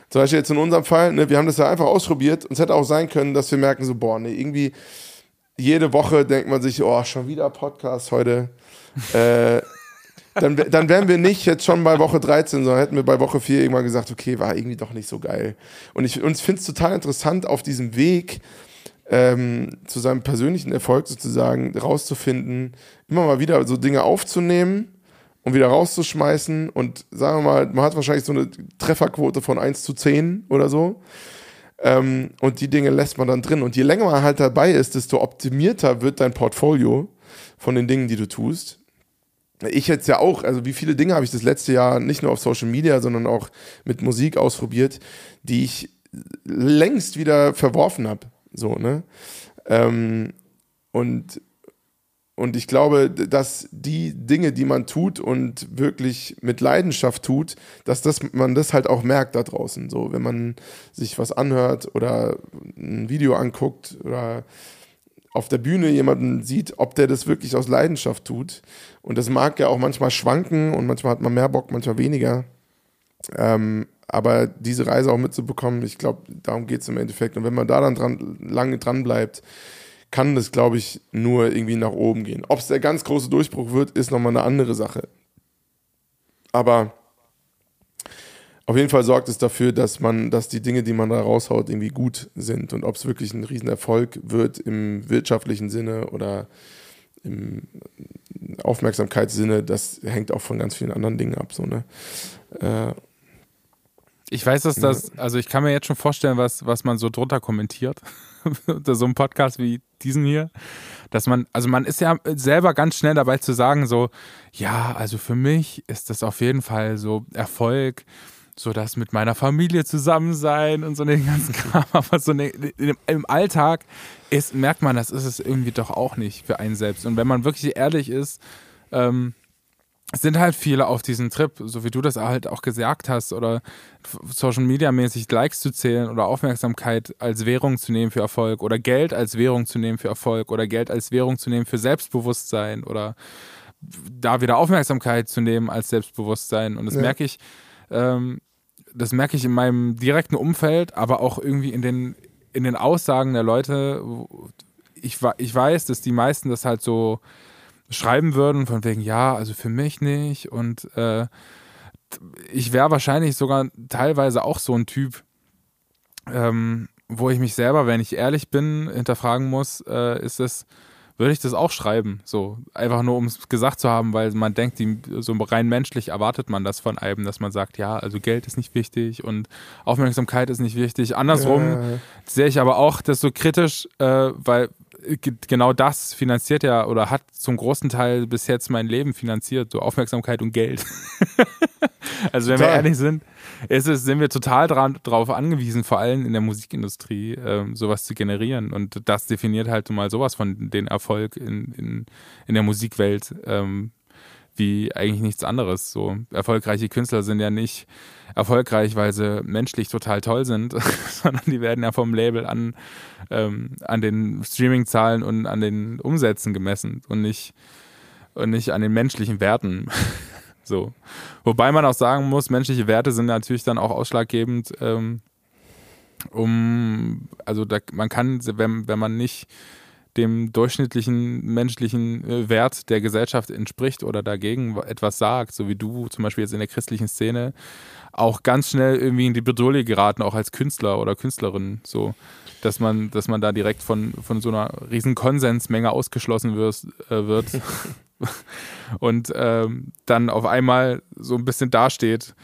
Zum Beispiel jetzt in unserem Fall, ne, wir haben das ja einfach ausprobiert und es hätte auch sein können, dass wir merken so, boah, ne, irgendwie jede Woche denkt man sich, oh, schon wieder Podcast heute. äh, dann, dann wären wir nicht jetzt schon bei Woche 13, sondern hätten wir bei Woche 4 irgendwann gesagt, okay, war irgendwie doch nicht so geil. Und ich, und finde es total interessant, auf diesem Weg ähm, zu seinem persönlichen Erfolg sozusagen rauszufinden, immer mal wieder so Dinge aufzunehmen und wieder rauszuschmeißen. Und sagen wir mal, man hat wahrscheinlich so eine Trefferquote von 1 zu 10 oder so. Ähm, und die Dinge lässt man dann drin. Und je länger man halt dabei ist, desto optimierter wird dein Portfolio von den Dingen, die du tust ich jetzt ja auch, also wie viele Dinge habe ich das letzte Jahr nicht nur auf Social Media, sondern auch mit Musik ausprobiert, die ich längst wieder verworfen habe. So, ne? Ähm, und, und ich glaube, dass die Dinge, die man tut und wirklich mit Leidenschaft tut, dass das, man das halt auch merkt da draußen. So, wenn man sich was anhört oder ein Video anguckt oder auf der Bühne jemanden sieht, ob der das wirklich aus Leidenschaft tut. Und das mag ja auch manchmal schwanken und manchmal hat man mehr Bock, manchmal weniger. Ähm, aber diese Reise auch mitzubekommen, ich glaube, darum geht es im Endeffekt. Und wenn man da dann dran, lange dran bleibt, kann das, glaube ich, nur irgendwie nach oben gehen. Ob es der ganz große Durchbruch wird, ist nochmal eine andere Sache. Aber auf jeden Fall sorgt es dafür, dass man, dass die Dinge, die man da raushaut, irgendwie gut sind. Und ob es wirklich ein Riesenerfolg wird im wirtschaftlichen Sinne oder im Aufmerksamkeitssinne, das hängt auch von ganz vielen anderen Dingen ab. So, ne? Äh, ich weiß, dass das, also ich kann mir jetzt schon vorstellen, was, was man so drunter kommentiert, unter so einem Podcast wie diesen hier, dass man, also man ist ja selber ganz schnell dabei zu sagen, so, ja, also für mich ist das auf jeden Fall so Erfolg, so das mit meiner Familie zusammen sein und so den ganzen Kram. Aber so ne, im Alltag ist, merkt man, das ist es irgendwie doch auch nicht für einen selbst. Und wenn man wirklich ehrlich ist, ähm, sind halt viele auf diesem Trip, so wie du das halt auch gesagt hast, oder Social Media mäßig Likes zu zählen oder Aufmerksamkeit als Währung zu nehmen für Erfolg oder Geld als Währung zu nehmen für Erfolg oder Geld als Währung zu nehmen für Selbstbewusstsein oder da wieder Aufmerksamkeit zu nehmen als Selbstbewusstsein. Und das ja. merke ich, ähm, das merke ich in meinem direkten Umfeld, aber auch irgendwie in den, in den Aussagen der Leute. Ich, ich weiß, dass die meisten das halt so schreiben würden, von wegen, ja, also für mich nicht. Und äh, ich wäre wahrscheinlich sogar teilweise auch so ein Typ, ähm, wo ich mich selber, wenn ich ehrlich bin, hinterfragen muss, äh, ist es, würde ich das auch schreiben. So, einfach nur um es gesagt zu haben, weil man denkt, die, so rein menschlich erwartet man das von einem, dass man sagt, ja, also Geld ist nicht wichtig und Aufmerksamkeit ist nicht wichtig. Andersrum ja. sehe ich aber auch das so kritisch, äh, weil genau das finanziert ja oder hat zum großen Teil bis jetzt mein Leben finanziert, so Aufmerksamkeit und Geld. also wenn Total. wir ehrlich sind, ist es, sind wir total dran, darauf angewiesen, vor allem in der Musikindustrie, ähm, sowas zu generieren. Und das definiert halt mal sowas von den Erfolg in, in, in der Musikwelt. Ähm, wie eigentlich nichts anderes. So erfolgreiche Künstler sind ja nicht erfolgreich, weil sie menschlich total toll sind, sondern die werden ja vom Label an, ähm, an den Streaming-Zahlen und an den Umsätzen gemessen und nicht, und nicht an den menschlichen Werten. so. Wobei man auch sagen muss, menschliche Werte sind natürlich dann auch ausschlaggebend, ähm, um, also da, man kann, wenn, wenn man nicht dem durchschnittlichen menschlichen äh, Wert der Gesellschaft entspricht oder dagegen etwas sagt, so wie du zum Beispiel jetzt in der christlichen Szene, auch ganz schnell irgendwie in die Bedrohung geraten, auch als Künstler oder Künstlerin, so, dass man, dass man da direkt von, von so einer riesen Konsensmenge ausgeschlossen wird, äh, wird und ähm, dann auf einmal so ein bisschen dasteht.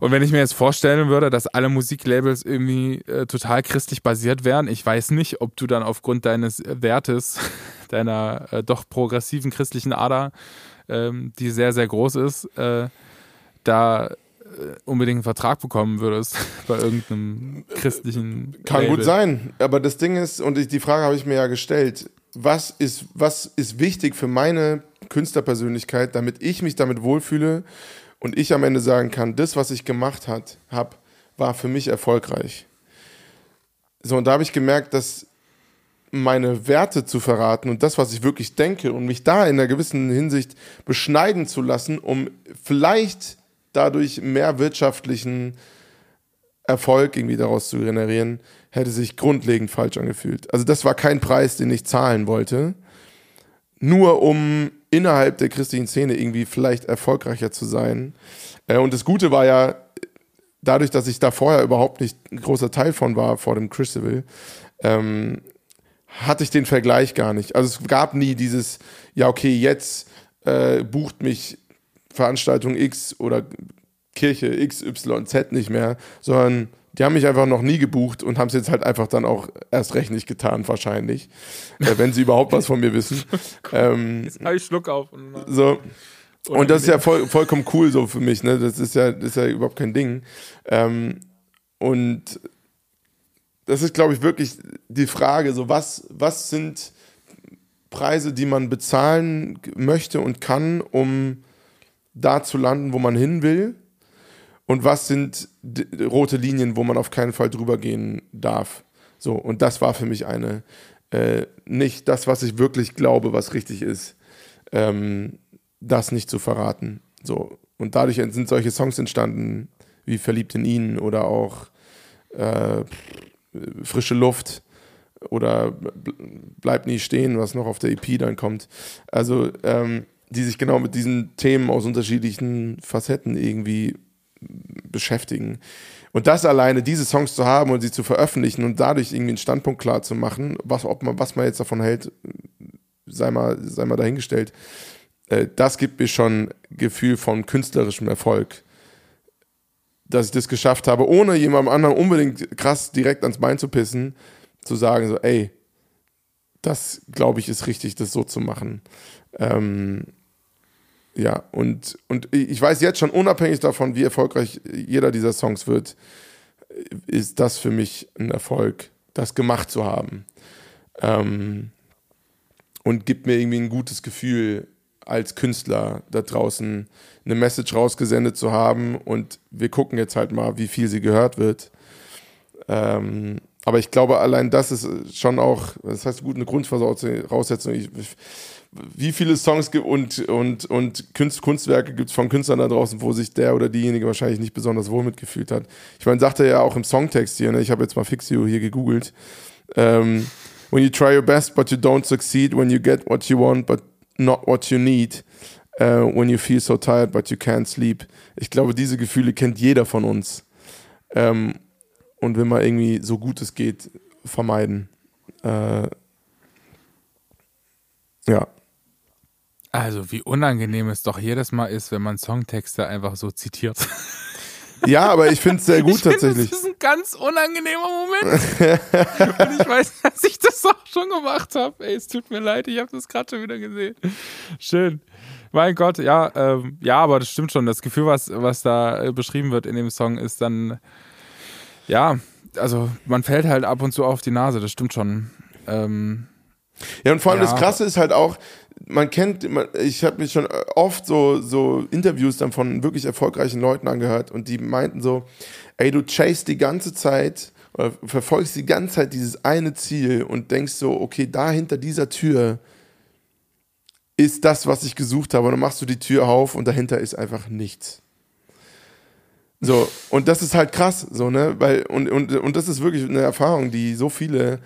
Und wenn ich mir jetzt vorstellen würde, dass alle Musiklabels irgendwie äh, total christlich basiert wären, ich weiß nicht, ob du dann aufgrund deines Wertes, deiner äh, doch progressiven christlichen Ader, ähm, die sehr, sehr groß ist, äh, da äh, unbedingt einen Vertrag bekommen würdest bei irgendeinem christlichen. Kann Label. gut sein, aber das Ding ist, und die Frage habe ich mir ja gestellt, was ist, was ist wichtig für meine Künstlerpersönlichkeit, damit ich mich damit wohlfühle und ich am Ende sagen kann, das, was ich gemacht habe, war für mich erfolgreich. So, und da habe ich gemerkt, dass meine Werte zu verraten und das, was ich wirklich denke und mich da in einer gewissen Hinsicht beschneiden zu lassen, um vielleicht dadurch mehr wirtschaftlichen Erfolg irgendwie daraus zu generieren, hätte sich grundlegend falsch angefühlt. Also das war kein Preis, den ich zahlen wollte, nur um innerhalb der christlichen Szene irgendwie vielleicht erfolgreicher zu sein. Äh, und das Gute war ja, dadurch, dass ich da vorher überhaupt nicht ein großer Teil von war, vor dem Crucible, ähm, hatte ich den Vergleich gar nicht. Also es gab nie dieses, ja, okay, jetzt äh, bucht mich Veranstaltung X oder Kirche XYZ nicht mehr, sondern die haben mich einfach noch nie gebucht und haben es jetzt halt einfach dann auch erst recht nicht getan, wahrscheinlich. äh, wenn sie überhaupt was von mir wissen. ähm, jetzt habe ich Schluck auf. Und so. Und das ist ja voll, vollkommen cool so für mich, ne? Das ist ja, das ist ja überhaupt kein Ding. Ähm, und das ist, glaube ich, wirklich die Frage, so was, was sind Preise, die man bezahlen möchte und kann, um da zu landen, wo man hin will? Und was sind rote Linien, wo man auf keinen Fall drüber gehen darf? So, und das war für mich eine, äh, nicht das, was ich wirklich glaube, was richtig ist, ähm, das nicht zu verraten. So, und dadurch sind solche Songs entstanden, wie Verliebt in ihn oder auch äh, Frische Luft oder Bleib nie stehen, was noch auf der EP dann kommt. Also, ähm, die sich genau mit diesen Themen aus unterschiedlichen Facetten irgendwie beschäftigen. Und das alleine, diese Songs zu haben und sie zu veröffentlichen und dadurch irgendwie einen Standpunkt klar zu machen, was, ob man, was man jetzt davon hält, sei mal, sei mal dahingestellt, äh, das gibt mir schon Gefühl von künstlerischem Erfolg. Dass ich das geschafft habe, ohne jemandem anderen unbedingt krass direkt ans Bein zu pissen, zu sagen, so, ey, das glaube ich ist richtig, das so zu machen. Ähm, ja, und, und ich weiß jetzt schon, unabhängig davon, wie erfolgreich jeder dieser Songs wird, ist das für mich ein Erfolg, das gemacht zu haben. Ähm, und gibt mir irgendwie ein gutes Gefühl, als Künstler da draußen eine Message rausgesendet zu haben und wir gucken jetzt halt mal, wie viel sie gehört wird. Ähm, aber ich glaube, allein das ist schon auch, das heißt, gut, eine Grundvoraussetzung. Ich, wie viele Songs und, und, und Kunst, Kunstwerke gibt es von Künstlern da draußen, wo sich der oder diejenige wahrscheinlich nicht besonders wohl mitgefühlt hat. Ich meine, sagt er ja auch im Songtext hier, ne? ich habe jetzt mal Fixio hier gegoogelt. Ähm, when you try your best, but you don't succeed, when you get what you want, but not what you need, uh, when you feel so tired, but you can't sleep. Ich glaube, diese Gefühle kennt jeder von uns. Ähm, und will mal irgendwie so gut es geht vermeiden. Äh, ja. Also, wie unangenehm es doch jedes Mal ist, wenn man Songtexte einfach so zitiert. Ja, aber ich finde es sehr gut ich tatsächlich. Das ist ein ganz unangenehmer Moment. Und ich weiß, dass ich das auch schon gemacht habe. Ey, es tut mir leid, ich habe das gerade schon wieder gesehen. Schön. Mein Gott, ja, ähm, ja, aber das stimmt schon. Das Gefühl, was, was da äh, beschrieben wird in dem Song, ist dann, ja, also man fällt halt ab und zu auf die Nase, das stimmt schon. Ähm, ja, und vor allem Ja. das Krasse ist halt auch, man kennt, ich habe mich schon oft so, so Interviews dann von wirklich erfolgreichen Leuten angehört und die meinten so, ey, du chase die ganze Zeit oder verfolgst die ganze Zeit dieses eine Ziel und denkst so, okay, da hinter dieser Tür ist das, was ich gesucht habe. Und dann machst du die Tür auf und dahinter ist einfach nichts. So, und das ist halt krass, so, ne? Weil, und, und, und das ist wirklich eine Erfahrung, die so viele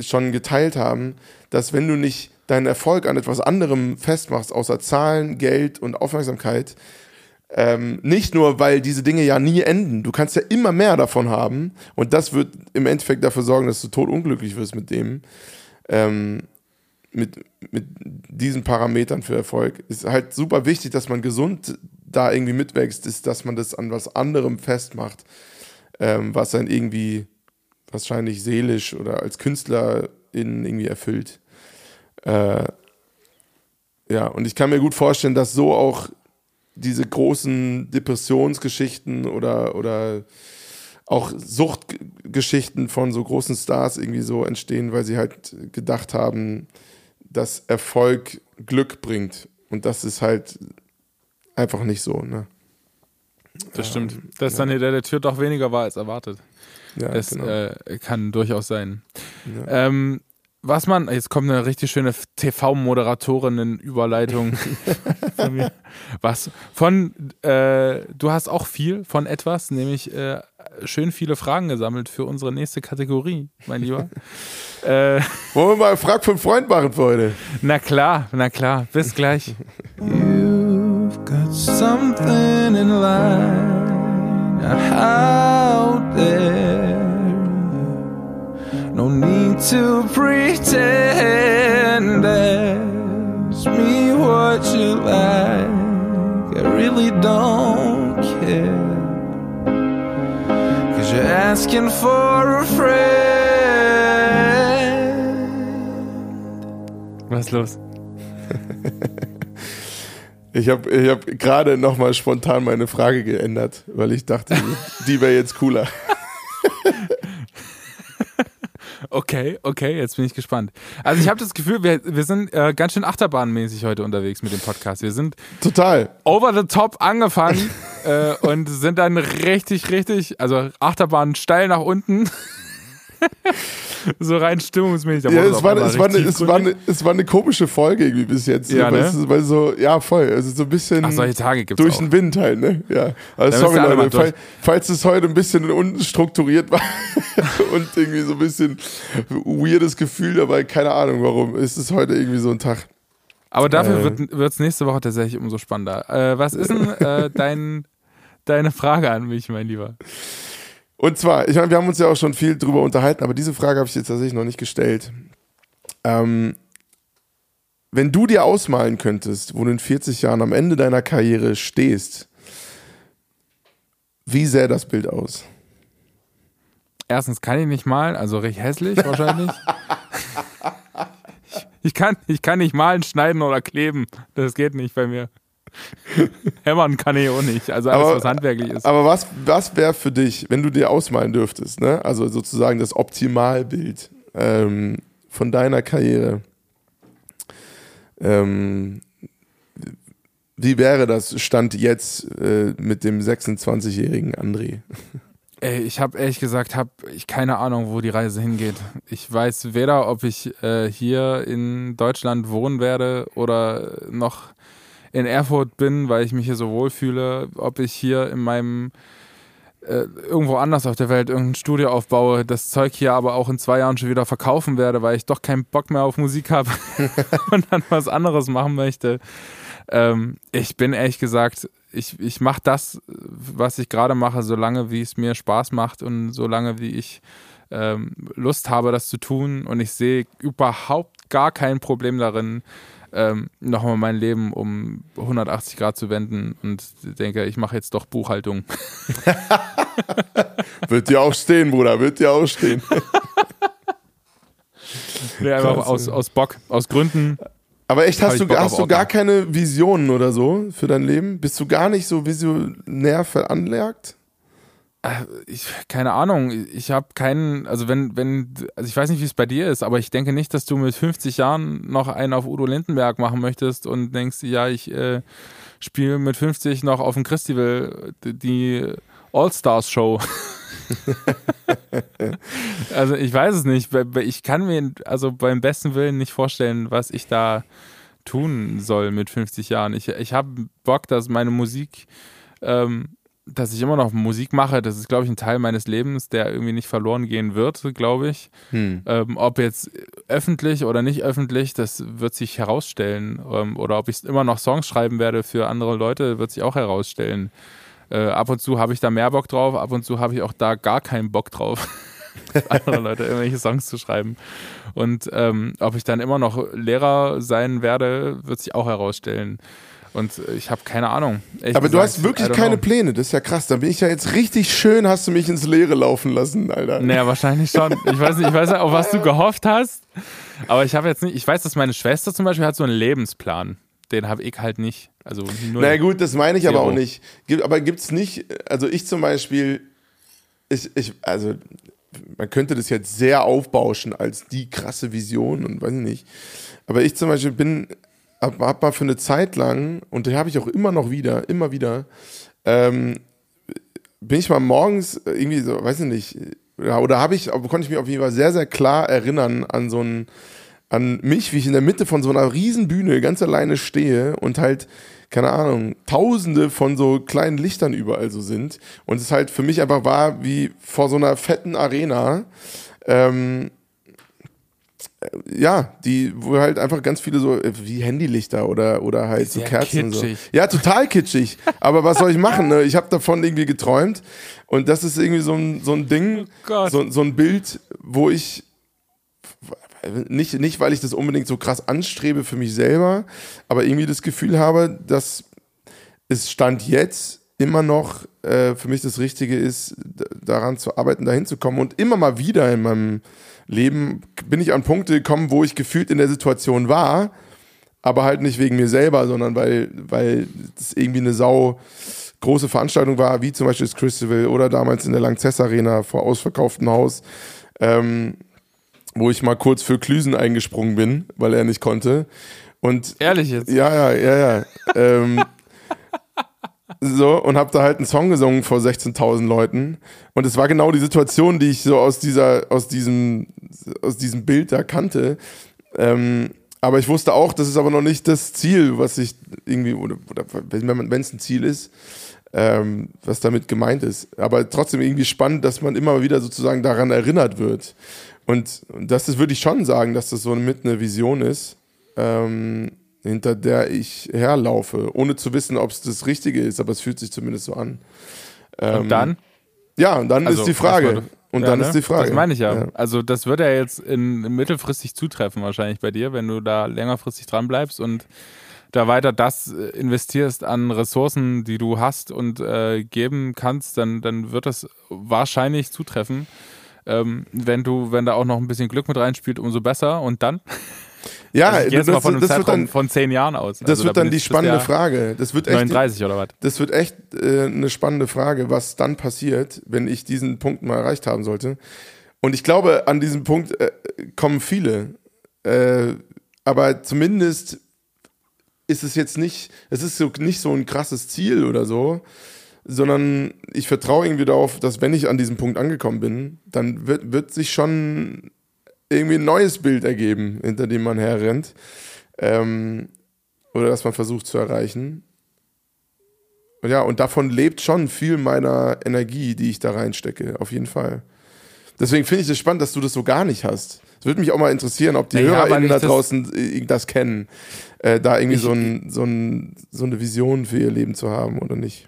schon geteilt haben, dass wenn du nicht deinen Erfolg an etwas anderem festmachst, außer Zahlen, Geld und Aufmerksamkeit, ähm, nicht nur, weil diese Dinge ja nie enden, du kannst ja immer mehr davon haben und das wird im Endeffekt dafür sorgen, dass du totunglücklich wirst mit dem, ähm, mit, mit diesen Parametern für Erfolg. Ist halt super wichtig, dass man gesund da irgendwie mitwächst, ist, dass man das an was anderem festmacht, ähm, was dann irgendwie wahrscheinlich seelisch oder als Künstler in irgendwie erfüllt. Äh, ja, und ich kann mir gut vorstellen, dass so auch diese großen Depressionsgeschichten oder, oder auch Suchtgeschichten von so großen Stars irgendwie so entstehen, weil sie halt gedacht haben, dass Erfolg Glück bringt. Und das ist halt einfach nicht so, ne? das stimmt. Dass dann hinter der Tür doch weniger war als erwartet. Ja, Das genau. äh, kann durchaus sein. Ähm, was man, jetzt kommt eine richtig schöne TV-Moderatorinnen-Überleitung von mir. Was? Von, äh, du hast auch viel von etwas, nämlich äh, schön viele Fragen gesammelt für unsere nächste Kategorie, mein Lieber. äh, Wollen wir mal Frag für einen Freund machen für heute? na klar, na klar, bis gleich. You've got something in line out there. No need to pretend. Ask me what you like. I really don't care. Cause you're asking for a friend. Was ist los? Ich habe ich hab gerade nochmal spontan meine Frage geändert, weil ich dachte, die wäre jetzt cooler. Okay, okay, jetzt bin ich gespannt. Also ich habe das Gefühl, wir, wir sind äh, ganz schön achterbahnmäßig heute unterwegs mit dem Podcast. Wir sind Total. over the top angefangen äh, und sind dann richtig, richtig, also Achterbahn steil nach unten. So rein stimmungsmäßig. Ja, es war, es, war eine, es, war eine, es war eine komische Folge irgendwie bis jetzt. Ja, weil, ne? es, weil so, ja, voll. Also so ein bisschen Ach, solche Tage gibt's durch auch. den Wind halt, ne? Ja. Also sorry, Leute, durch. fall, falls es heute ein bisschen unstrukturiert war und irgendwie so ein bisschen weirdes Gefühl dabei, keine Ahnung warum, ist es heute irgendwie so ein Tag. Aber dafür Äh. wird es nächste Woche tatsächlich umso spannender. Äh, was ist denn äh, dein, deine Frage an mich, mein Lieber? Und zwar, ich meine, wir haben uns ja auch schon viel drüber unterhalten, aber diese Frage habe ich jetzt tatsächlich noch nicht gestellt. Ähm, wenn du dir ausmalen könntest, wo du in 40 Jahren am Ende deiner Karriere stehst, wie sähe das Bild aus? Erstens kann ich nicht malen, also recht hässlich wahrscheinlich. ich, ich, kann, ich kann nicht malen, schneiden oder kleben. Das geht nicht bei mir. Hämmern kann ich auch nicht. Also alles, Aber- was handwerklich ist. Aber was, was wäre für dich, wenn du dir ausmalen dürftest, ne? also sozusagen das Optimalbild ähm, von deiner Karriere? Ähm, wie wäre das Stand jetzt äh, mit dem 26-jährigen André? Ey, ich habe ehrlich gesagt, habe ich keine Ahnung, wo die Reise hingeht. Ich weiß weder, ob ich äh, hier in Deutschland wohnen werde oder noch in Erfurt bin, weil ich mich hier so wohlfühle, ob ich hier in meinem äh, irgendwo anders auf der Welt irgendein Studio aufbaue, das Zeug hier aber auch in zwei Jahren schon wieder verkaufen werde, weil ich doch keinen Bock mehr auf Musik habe und dann was anderes machen möchte. Ähm, ich bin ehrlich gesagt, ich, ich mache das, was ich gerade mache, solange wie es mir Spaß macht und solange wie ich ähm, Lust habe, das zu tun. Und ich sehe überhaupt gar kein Problem darin, ähm, nochmal mein Leben um 180 Grad zu wenden und denke, ich mache jetzt doch Buchhaltung. wird dir auch stehen, Bruder, wird dir auch stehen. nee, einfach aus, aus Bock, aus Gründen. Aber echt, hast du, Bock hast du gar keine Visionen oder so für dein Leben? Bist du gar nicht so visionär veranlagt? Ich, keine Ahnung, ich habe keinen, also wenn, wenn, also ich weiß nicht, wie es bei dir ist, aber ich denke nicht, dass du mit 50 Jahren noch einen auf Udo Lindenberg machen möchtest und denkst, ja, ich äh, spiele mit 50 noch auf dem Christival die All-Stars-Show. also ich weiß es nicht. Ich kann mir also beim besten Willen nicht vorstellen, was ich da tun soll mit 50 Jahren. Ich, ich habe Bock, dass meine Musik ähm, dass ich immer noch Musik mache, das ist, glaube ich, ein Teil meines Lebens, der irgendwie nicht verloren gehen wird, glaube ich. Hm. Ähm, ob jetzt öffentlich oder nicht öffentlich, das wird sich herausstellen. Ähm, oder ob ich immer noch Songs schreiben werde für andere Leute, wird sich auch herausstellen. Äh, ab und zu habe ich da mehr Bock drauf, ab und zu habe ich auch da gar keinen Bock drauf, andere Leute irgendwelche Songs zu schreiben. Und ähm, ob ich dann immer noch Lehrer sein werde, wird sich auch herausstellen. Und ich habe keine Ahnung. Ehrlich Aber du gesagt, hast wirklich keine know. Pläne, das ist ja krass. Da bin ich ja jetzt richtig schön, hast du mich ins Leere laufen lassen, Alter. Naja, wahrscheinlich schon. Ich weiß nicht, ich weiß nicht, auf was du gehofft hast. Aber ich habe jetzt nicht, ich weiß, dass meine Schwester zum Beispiel hat so einen Lebensplan. Den habe ich halt nicht. Also nur. Na gut, das meine ich aber Zero. auch nicht. Gibt, aber gibt es nicht, also ich zum Beispiel, ich, ich, also man könnte das jetzt sehr aufbauschen als die krasse Vision und weiß ich nicht. Aber ich zum Beispiel bin, hab, hab mal für eine Zeit lang, und die habe ich auch immer noch wieder, immer wieder, ähm, bin ich mal morgens irgendwie so, weiß ich nicht, oder habe ich, konnte ich mich auf jeden Fall sehr, sehr klar erinnern an so ein, an mich, wie ich in der Mitte von so einer riesen Bühne ganz alleine stehe und halt, keine Ahnung, tausende von so kleinen Lichtern überall so sind. Und es halt für mich einfach war wie vor so einer fetten Arena. Ähm, äh, ja, die, wo halt einfach ganz viele so, äh, wie Handylichter oder, oder halt so Sehr Kerzen. So. kitschig. Ja, total kitschig. Aber was soll ich machen? Ne? Ich habe davon irgendwie geträumt. Und das ist irgendwie so ein, so ein Ding, Oh so, so ein Bild, wo ich nicht, nicht, weil ich das unbedingt so krass anstrebe für mich selber, aber irgendwie das Gefühl habe, dass es Stand jetzt immer noch äh, für mich das Richtige ist, daran zu arbeiten, dahin zu kommen. Und immer mal wieder in meinem Leben bin ich an Punkte gekommen, wo ich gefühlt in der Situation war, aber halt nicht wegen mir selber, sondern weil, weil es irgendwie eine sau große Veranstaltung war, wie zum Beispiel das Christival oder damals in der Langzess Arena vor ausverkauftem Haus. Ähm, wo ich mal kurz für Klüsen eingesprungen bin, weil er nicht konnte. Und Ehrlich jetzt. ja, ja, ja, ja. ähm, so, und habe da halt einen Song gesungen vor 16.000 Leuten. Und es war genau die Situation, die ich so aus, dieser, aus, diesem, aus diesem Bild da kannte. Ähm, aber ich wusste auch, das ist aber noch nicht das Ziel, was ich irgendwie, oder, oder wenn es ein Ziel ist, ähm, was damit gemeint ist. Aber trotzdem irgendwie spannend, dass man immer wieder sozusagen daran erinnert wird. Und, und das ist, würde ich schon sagen, dass das so mit eine Vision ist, ähm, hinter der ich herlaufe, ohne zu wissen, ob es das Richtige ist, aber es fühlt sich zumindest so an. Ähm, Und dann? Ja, und dann Also, ist die Frage. Und Ja, dann ne? ist die Frage. Das meine ich ja. ja. Also das wird ja jetzt in, mittelfristig zutreffen wahrscheinlich bei dir, wenn du da längerfristig dran bleibst und da weiter das äh, investierst an Ressourcen, die du hast und äh, geben kannst, dann, dann wird das wahrscheinlich zutreffen. Ähm, wenn du, wenn da auch noch ein bisschen Glück mit reinspielt, umso besser. Und dann? Ja, Also jetzt mal das, von einem Zeitraum dann, von zehn Jahren aus. das Also wird da dann die spannende Frage. Das wird echt 39 oder was? Das wird echt äh, eine spannende Frage, was dann passiert, wenn ich diesen Punkt mal erreicht haben sollte. Und ich glaube, an diesem Punkt äh, kommen viele. Äh, aber zumindest ist es jetzt nicht, es ist so, nicht so ein krasses Ziel oder so, sondern ich vertraue irgendwie darauf, dass wenn ich an diesem Punkt angekommen bin, dann wird, wird sich schon irgendwie ein neues Bild ergeben, hinter dem man herrennt. Ähm, oder das man versucht zu erreichen. Und ja, und davon lebt schon viel meiner Energie, die ich da reinstecke, auf jeden Fall. Deswegen finde ich es spannend, dass du das so gar nicht hast. Es würde mich auch mal interessieren, ob die Naja, HörerInnen da das- draußen äh, das kennen, äh, da irgendwie Ich- so, ein, so, ein, so eine Vision für ihr Leben zu haben oder nicht.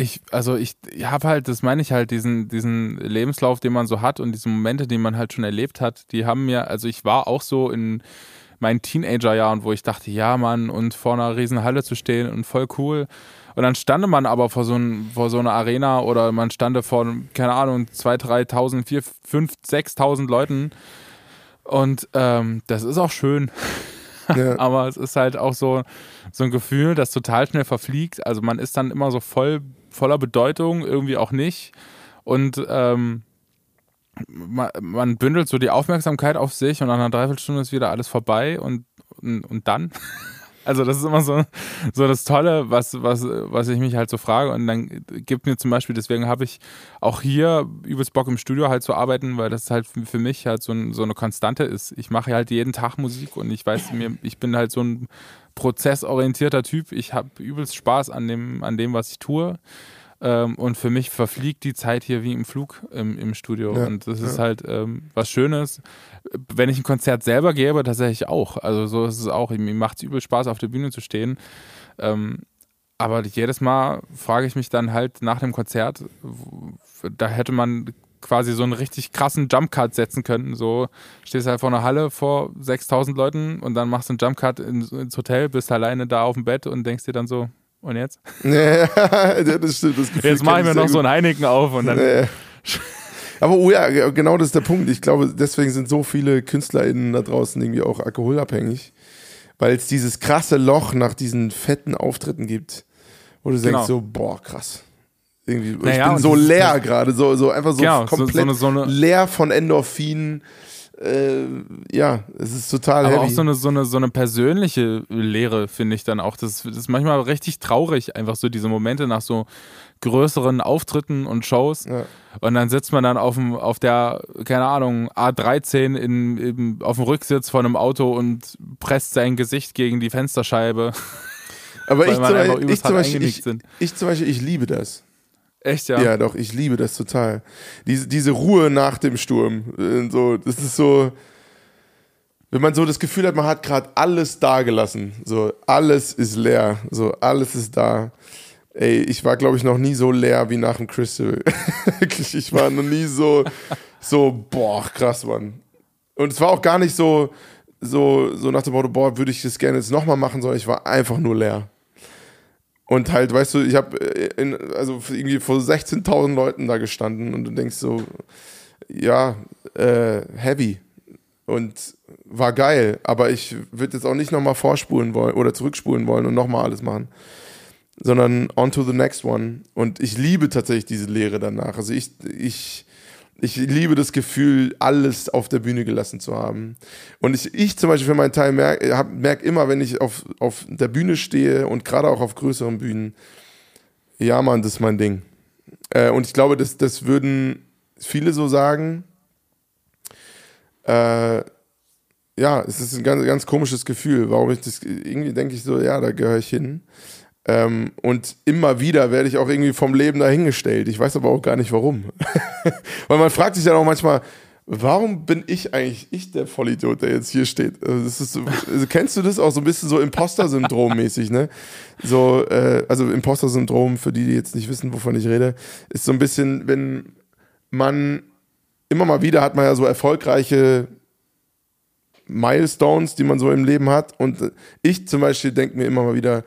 Ich, also ich habe halt, das meine ich halt, diesen, diesen Lebenslauf, den man so hat und diese Momente, die man halt schon erlebt hat, die haben mir, also ich war auch so in meinen Teenagerjahren, wo ich dachte, ja Mann, und vor einer riesen Halle zu stehen und voll cool. Und dann stande man aber vor so, ein, vor so einer Arena oder man stande vor, keine Ahnung, 2.000, 3.000, 4.000, 5.000, 6.000 Leuten. Und ähm, das ist auch schön. Ja. aber es ist halt auch so, so ein Gefühl, das total schnell verfliegt. Also man ist dann immer so voll, voller Bedeutung, irgendwie auch nicht. Und ähm, man, man bündelt so die Aufmerksamkeit auf sich und nach einer Dreiviertelstunde ist wieder alles vorbei und, und, und dann. Also das ist immer so, so das Tolle, was, was, was ich mich halt so frage. Und dann gibt mir zum Beispiel, deswegen habe ich auch hier übelst Bock im Studio halt zu arbeiten, weil das halt für mich halt so, ein, so eine Konstante ist. Ich mache halt jeden Tag Musik und ich weiß mir, ich bin halt so ein prozessorientierter Typ. Ich habe übelst Spaß an dem, an dem, was ich tue. Ähm, und für mich verfliegt die Zeit hier wie im Flug im, im Studio. Ja, und das ist ja. halt ähm, was Schönes. Wenn ich ein Konzert selber gebe, tatsächlich auch. Also so ist es auch. Mir macht es übel Spaß, auf der Bühne zu stehen. Ähm, aber jedes Mal frage ich mich dann halt nach dem Konzert, da hätte man quasi so einen richtig krassen Jumpcut setzen können. So stehst halt vor einer Halle vor 6000 Leuten und dann machst du einen Jumpcut ins, ins Hotel, bist alleine da auf dem Bett und denkst dir dann so, und jetzt? Ja, das stimmt. Das Gefühl Jetzt mache ich mir noch sehr so gut. ein Heineken auf und dann. Aber oh ja, ge- genau das ist der Punkt. Ich glaube, deswegen sind so viele KünstlerInnen da draußen irgendwie auch alkoholabhängig, weil es dieses krasse Loch nach diesen fetten Auftritten gibt, wo du Genau. denkst so, boah, krass. Irgendwie, ich Naja, bin und so leer gerade, so, so einfach so Genau, so- so komplett eine- so eine- leer von Endorphinen. Äh, ja, es ist total Aber heavy. auch so eine, so eine, so eine persönliche Lehre, finde ich dann auch. Das, das ist manchmal richtig traurig, einfach so diese Momente nach so größeren Auftritten und Shows. ja. Und dann sitzt man dann auf, dem, auf der, keine Ahnung, A13 in, in, auf dem Rücksitz von einem Auto und presst sein Gesicht gegen die Fensterscheibe, Aber ich zum, Beispiel, ich, zum Beispiel, ich, ich zum Beispiel, ich liebe das. Echt, Ja. ja? doch, ich liebe das total. Diese, diese Ruhe nach dem Sturm. äh, So, das ist so, wenn man so das Gefühl hat, man hat gerade alles da gelassen. So, alles ist leer. So, alles ist da. Ey, ich war, glaube ich, noch nie so leer wie nach dem Crystal. Wirklich, ich war noch nie so, so, boah, krass, Mann. Und es war auch gar nicht so, so, so nach dem Motto, boah, würde ich das gerne jetzt nochmal machen, sondern ich war einfach nur leer. Und halt, weißt du, ich habe also irgendwie vor 16.000 Leuten da gestanden und du denkst so, ja, äh, heavy. Und war geil, aber ich würde jetzt auch nicht nochmal vorspulen wollen oder zurückspulen wollen und nochmal alles machen. Sondern on to the next one. Und ich liebe tatsächlich diese Lehre danach. Also ich, ich, ich liebe das Gefühl, alles auf der Bühne gelassen zu haben. Und ich, ich zum Beispiel für meinen Teil merke merk immer, wenn ich auf, auf der Bühne stehe und gerade auch auf größeren Bühnen, ja, Mann, das ist mein Ding. Äh, und ich glaube, das, das würden viele so sagen. Äh, ja, es ist ein ganz, ganz komisches Gefühl, warum ich das, irgendwie denke ich so, ja, da gehöre ich hin. Ähm, und immer wieder werde ich auch irgendwie vom Leben dahingestellt. Ich weiß aber auch gar nicht warum. Weil man fragt sich dann auch manchmal, warum bin ich eigentlich ich der Vollidiot, der jetzt hier steht? Also das ist so, also kennst du das auch so ein bisschen so Imposter-Syndrom-mäßig, ne? So, äh, also Imposter-Syndrom, für die, die jetzt nicht wissen, wovon ich rede, ist so ein bisschen, wenn man immer mal wieder hat man ja so erfolgreiche Milestones, die man so im Leben hat. Und ich zum Beispiel denke mir immer mal wieder,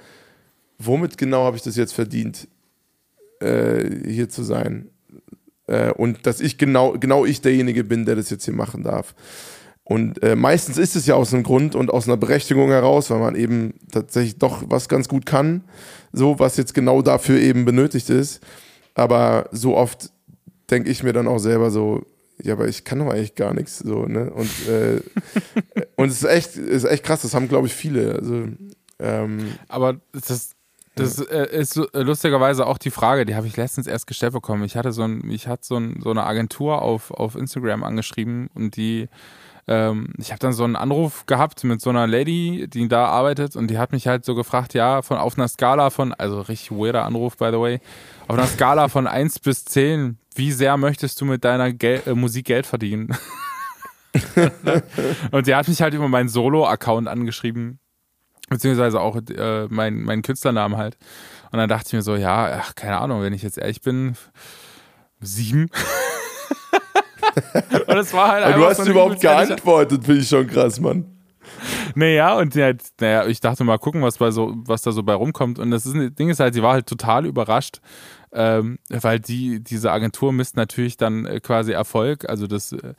womit genau habe ich das jetzt verdient, äh, hier zu sein? Äh, und dass ich genau, genau ich derjenige bin, der das jetzt hier machen darf. Und äh, meistens ist es ja aus einem Grund und aus einer Berechtigung heraus, weil man eben tatsächlich doch was ganz gut kann, so was jetzt genau dafür eben benötigt ist. Aber so oft denke ich mir dann auch selber so, ja, aber ich kann doch eigentlich gar nichts so, ne? Und, äh, und es ist echt, ist echt krass, das haben, glaube ich, viele. Also, Ähm, Aber das, das äh, ist äh, lustigerweise auch die Frage, die habe ich letztens erst gestellt bekommen. Ich hatte so, ein, ich hatte so, ein, so eine Agentur auf, auf Instagram angeschrieben und die, ähm, ich habe dann so einen Anruf gehabt mit so einer Lady, die da arbeitet und die hat mich halt so gefragt, ja, von auf einer Skala von, also richtig weirder Anruf, by the way, auf einer Skala von 1 bis 10, wie sehr möchtest du mit deiner Gel äh, Musik Geld verdienen? und die hat mich halt über meinen Solo-Account angeschrieben beziehungsweise auch äh, mein, mein Künstlernamen halt. Und dann dachte ich mir so, ja, ach, keine Ahnung, wenn ich jetzt ehrlich bin, sieben. und es war halt du hast so überhaupt geantwortet, finde ich schon krass, Mann. Naja, und halt, naja, ich dachte mal gucken, was bei so, was da so bei rumkommt. Und das ist, das Ding ist halt, sie war halt total überrascht, ähm, weil die, diese Agentur misst natürlich dann äh, quasi Erfolg, also das, äh,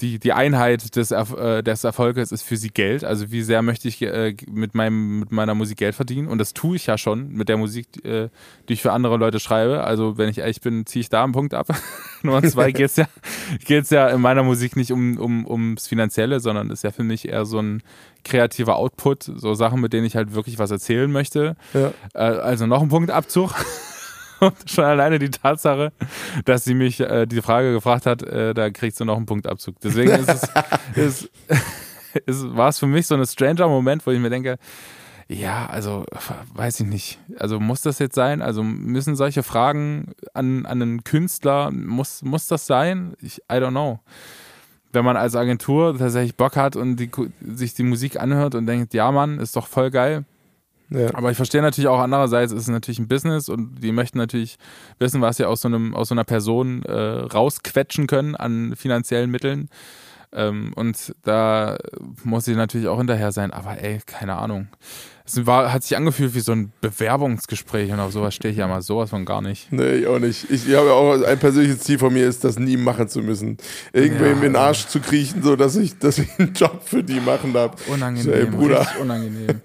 die, die Einheit des, äh, des Erfolges ist für sie Geld. Also wie sehr möchte ich äh, mit, meinem, mit meiner Musik Geld verdienen? Und das tue ich ja schon mit der Musik, äh, die ich für andere Leute schreibe. Also wenn ich ehrlich bin, ziehe ich da einen Punkt ab. Nummer zwei geht es ja, geht's ja in meiner Musik nicht um, um, ums Finanzielle, sondern ist ja für mich eher so ein kreativer Output, so Sachen, mit denen ich halt wirklich was erzählen möchte. Ja. Äh, also noch ein Punktabzug. Und schon alleine die Tatsache, dass sie mich äh, die Frage gefragt hat, äh, da kriegst du noch einen Punktabzug. Deswegen ist es, ist, ist, war es für mich so ein stranger Moment, wo ich mir denke, ja, also weiß ich nicht. Also muss das jetzt sein? Also müssen solche Fragen an, an einen Künstler, muss, muss das sein? Ich, I don't know. Wenn man als Agentur tatsächlich Bock hat und die, sich die Musik anhört und denkt, ja Mann, ist doch voll geil, Ja. aber ich verstehe natürlich auch andererseits, ist es natürlich ein Business und die möchten natürlich wissen, was sie aus so, einem, aus so einer Person äh, rausquetschen können an finanziellen Mitteln. Ähm, und da muss sie natürlich auch hinterher sein. Aber ey, keine Ahnung. Es war, hat sich angefühlt wie so ein Bewerbungsgespräch und auf sowas stehe ich ja mal sowas von gar nicht. Nee, ich auch nicht. Ich, ich habe ja auch ein persönliches Ziel von mir, ist das nie machen zu müssen. Irgendwem Ja, in den Arsch zu kriechen, so dass ich, dass ich einen Job für die machen darf. Unangenehm, So, ey, Bruder. unangenehm.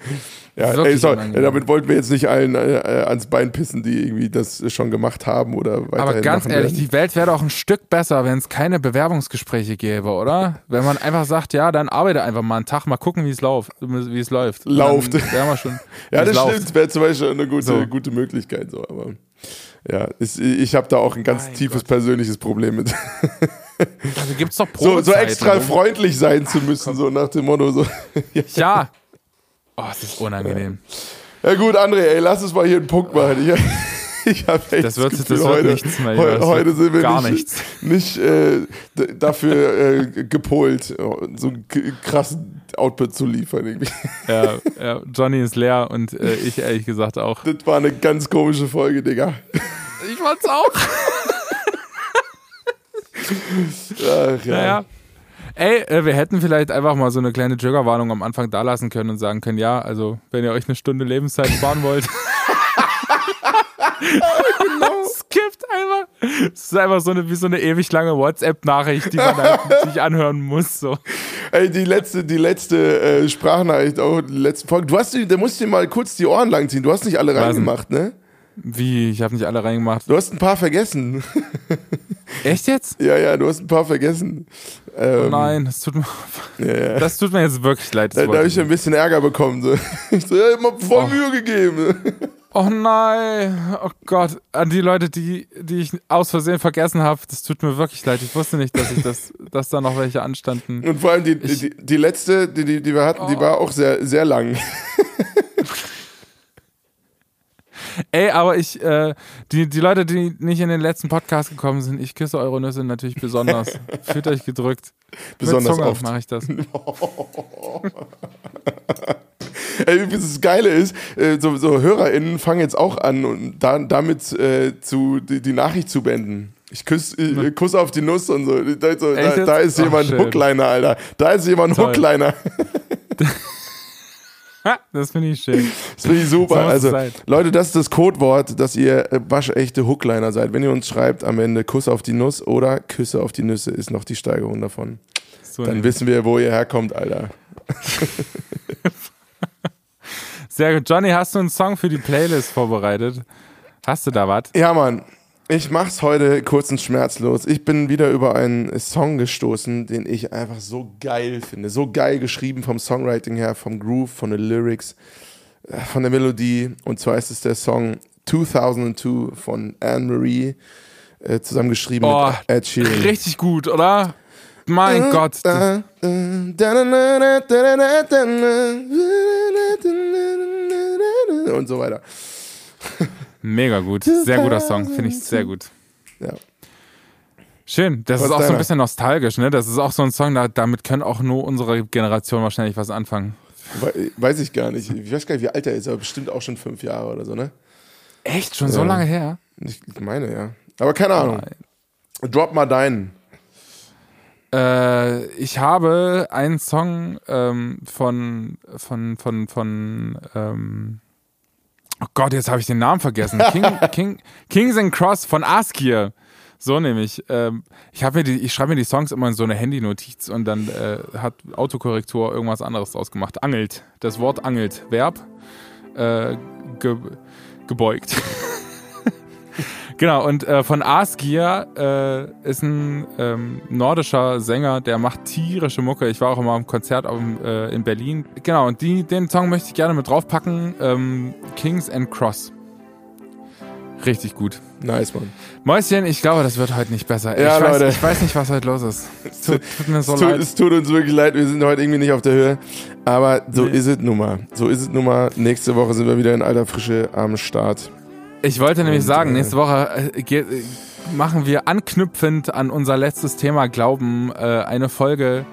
Ja, ey, sorry, unangenehm. damit wollten wir jetzt nicht allen äh, äh, ans Bein pissen, die irgendwie das schon gemacht haben oder weiterhin Aber ganz ehrlich, werden. die Welt wäre doch ein Stück besser, wenn es keine Bewerbungsgespräche gäbe, oder? Wenn man einfach sagt, ja, dann arbeite einfach mal einen Tag, mal gucken, wie es läuft, wie es läuft. Lauft. Dann wir schon. Ja, das es läuft. stimmt. Wäre zum Beispiel eine gute, So. gute Möglichkeit. So, aber ja, ist, ich habe da auch ein ganz Mein tiefes Gott. persönliches Problem mit. Also gibt's doch So, so extra freundlich sein zu müssen, so nach dem Motto. So. Ja. Oh, das ist unangenehm. Ja gut, André, ey, lass uns mal hier einen Punkt machen. Ich, ich hab echt Das wird, das das wird heute, nichts mehr. heute wird sind wir gar nicht, nichts. nicht äh, dafür äh, gepolt, so einen krassen Output zu liefern. Irgendwie. Ja, ja, Johnny ist leer und äh, ich ehrlich gesagt auch. Das war eine ganz komische Folge, Digga. Ich fand's auch. Ach, ja. Naja. Ey, äh, wir hätten vielleicht einfach mal so eine kleine Triggerwarnung am Anfang da lassen können und sagen können, ja, also wenn ihr euch eine Stunde Lebenszeit sparen wollt. Skippt einfach. Es ist einfach so eine, wie so eine ewig lange WhatsApp-Nachricht, die man halt sich anhören muss. So. Ey, die letzte, die letzte äh, Sprachnachricht, auch die letzte Folge. Du hast, da musst du dir mal kurz die Ohren langziehen. Du hast nicht alle reingemacht, ne? Wie? Ich habe nicht alle reingemacht. Du hast ein paar vergessen. Echt jetzt? ja, ja, du hast ein paar vergessen. Ähm, Oh nein, das tut mir, Ja, ja. das tut mir jetzt wirklich leid. Da, da habe ich ich ein bisschen Ärger bekommen. So. Ich so, ja, ich hab voll Oh. Mühe gegeben. Oh nein, oh Gott, an die Leute, die, die ich aus Versehen vergessen habe, das tut mir wirklich leid. Ich wusste nicht, dass ich das, dass da noch welche anstanden. Und vor allem die, Ich- die, die letzte, die, die, die wir hatten, die Oh. war auch sehr, sehr lang. Ey, aber ich, äh, die, die Leute, die nicht in den letzten Podcast gekommen sind, ich küsse eure Nüsse natürlich besonders. Fühlt euch gedrückt. Besonders Mit Zunge oft. mache ich das. Ey, übrigens, das Geile ist, äh, so, so HörerInnen fangen jetzt auch an, und da, damit äh, zu, die, die Nachricht zu beenden. Ich küsse ich, Kuss auf die Nuss und so. Da, so, da, da ist Ach, jemand schön. Hookliner, Alter. Da ist jemand Toll. Hookliner. Das finde ich schön. Das finde ich super. So also. Leute, das ist das Codewort, dass ihr äh, waschechte Hookliner seid. Wenn ihr uns schreibt am Ende Kuss auf die Nuss oder Küsse auf die Nüsse, ist noch die Steigerung davon. So Dann wissen wir, wo ihr herkommt, Alter. Sehr gut. Johnny, hast du einen Song für die Playlist vorbereitet? Hast du da was? Ja, Mann. Ich mach's heute kurz und schmerzlos. Ich bin wieder über einen Song gestoßen, den ich einfach so geil finde. So geil geschrieben vom Songwriting her, vom Groove, von den Lyrics. von der Melodie. Und zwar ist es der Song 2002 von Anne-Marie, äh, zusammengeschrieben Oh, mit Ed Sheeran. Richtig gut, oder? Mein Gott. Und so weiter. Mega gut. Sehr guter Song. Finde ich sehr gut. Ja. Schön. Das Was ist auch so deiner? ein bisschen nostalgisch, ne? Das ist auch so ein Song, da, damit können auch nur unsere Generation wahrscheinlich was anfangen. We- Weiß ich gar nicht. Ich weiß gar nicht, wie alt er ist, aber bestimmt auch schon fünf Jahre oder so, ne? Echt? Schon so Ja. lange her? Ich meine, ja. Aber keine Ahnung. Drop mal deinen. Äh, ich habe einen Song ähm, von, von, von, von, ähm, oh Gott, jetzt habe ich den Namen vergessen. King, King, Kings and Cross von Askir. So nämlich. Ähm, ich habe mir die, ich schreibe mir die Songs immer in so eine Handynotiz und dann äh, hat Autokorrektur irgendwas anderes draus gemacht. Angelt. Das Wort angelt. Verb. Äh, ge, gebeugt. Genau, und äh, von Asgir äh, ist ein ähm, nordischer Sänger, der macht tierische Mucke. Ich war auch immer am Konzert auf, äh, in Berlin. Genau, und die, den Song möchte ich gerne mit draufpacken. Ähm, Kings and Cross. Richtig gut. Nice, Mann. Mäuschen, ich glaube, das wird heute nicht besser. Ja, ich, weiß, Leute. ich weiß nicht, was heute los ist. Es tut, tut mir so es, tut, leid. es tut uns wirklich leid, wir sind heute irgendwie nicht auf der Höhe. Aber so Nee. ist es nun mal. So ist es nun mal. Nächste Woche sind wir wieder in alter Frische am Start. Ich wollte nämlich Und, sagen, äh, nächste Woche äh, äh, machen wir anknüpfend an unser letztes Thema Glauben eine Folge,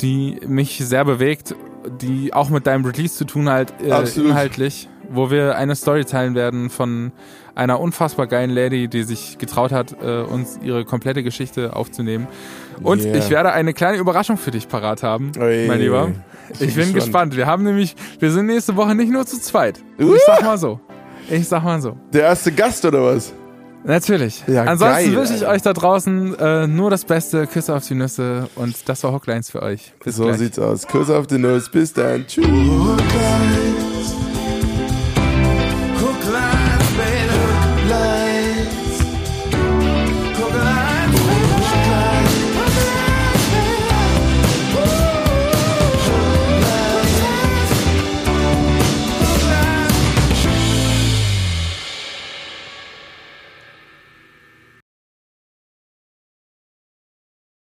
die mich sehr bewegt, die auch mit deinem Release zu tun hat, Absolut. inhaltlich, wo wir eine Story teilen werden von einer unfassbar geilen Lady, die sich getraut hat, uns ihre komplette Geschichte aufzunehmen. Und Yeah. ich werde eine kleine Überraschung für dich parat haben, Ey, mein Lieber. Ich bin gespannt. Wir haben nämlich, wir sind nächste Woche nicht nur zu zweit. Uh. Ich sag mal so. Ich sag mal so. Der erste Gast oder was? Natürlich. Ja, Ansonsten geil, wünsche ich Alter. euch da draußen äh, nur das Beste. Küsse auf die Nüsse. Und das war Hooklines für euch. Bis so gleich. sieht's aus. Kuss auf die Nuss. Bis dann. Tschüss.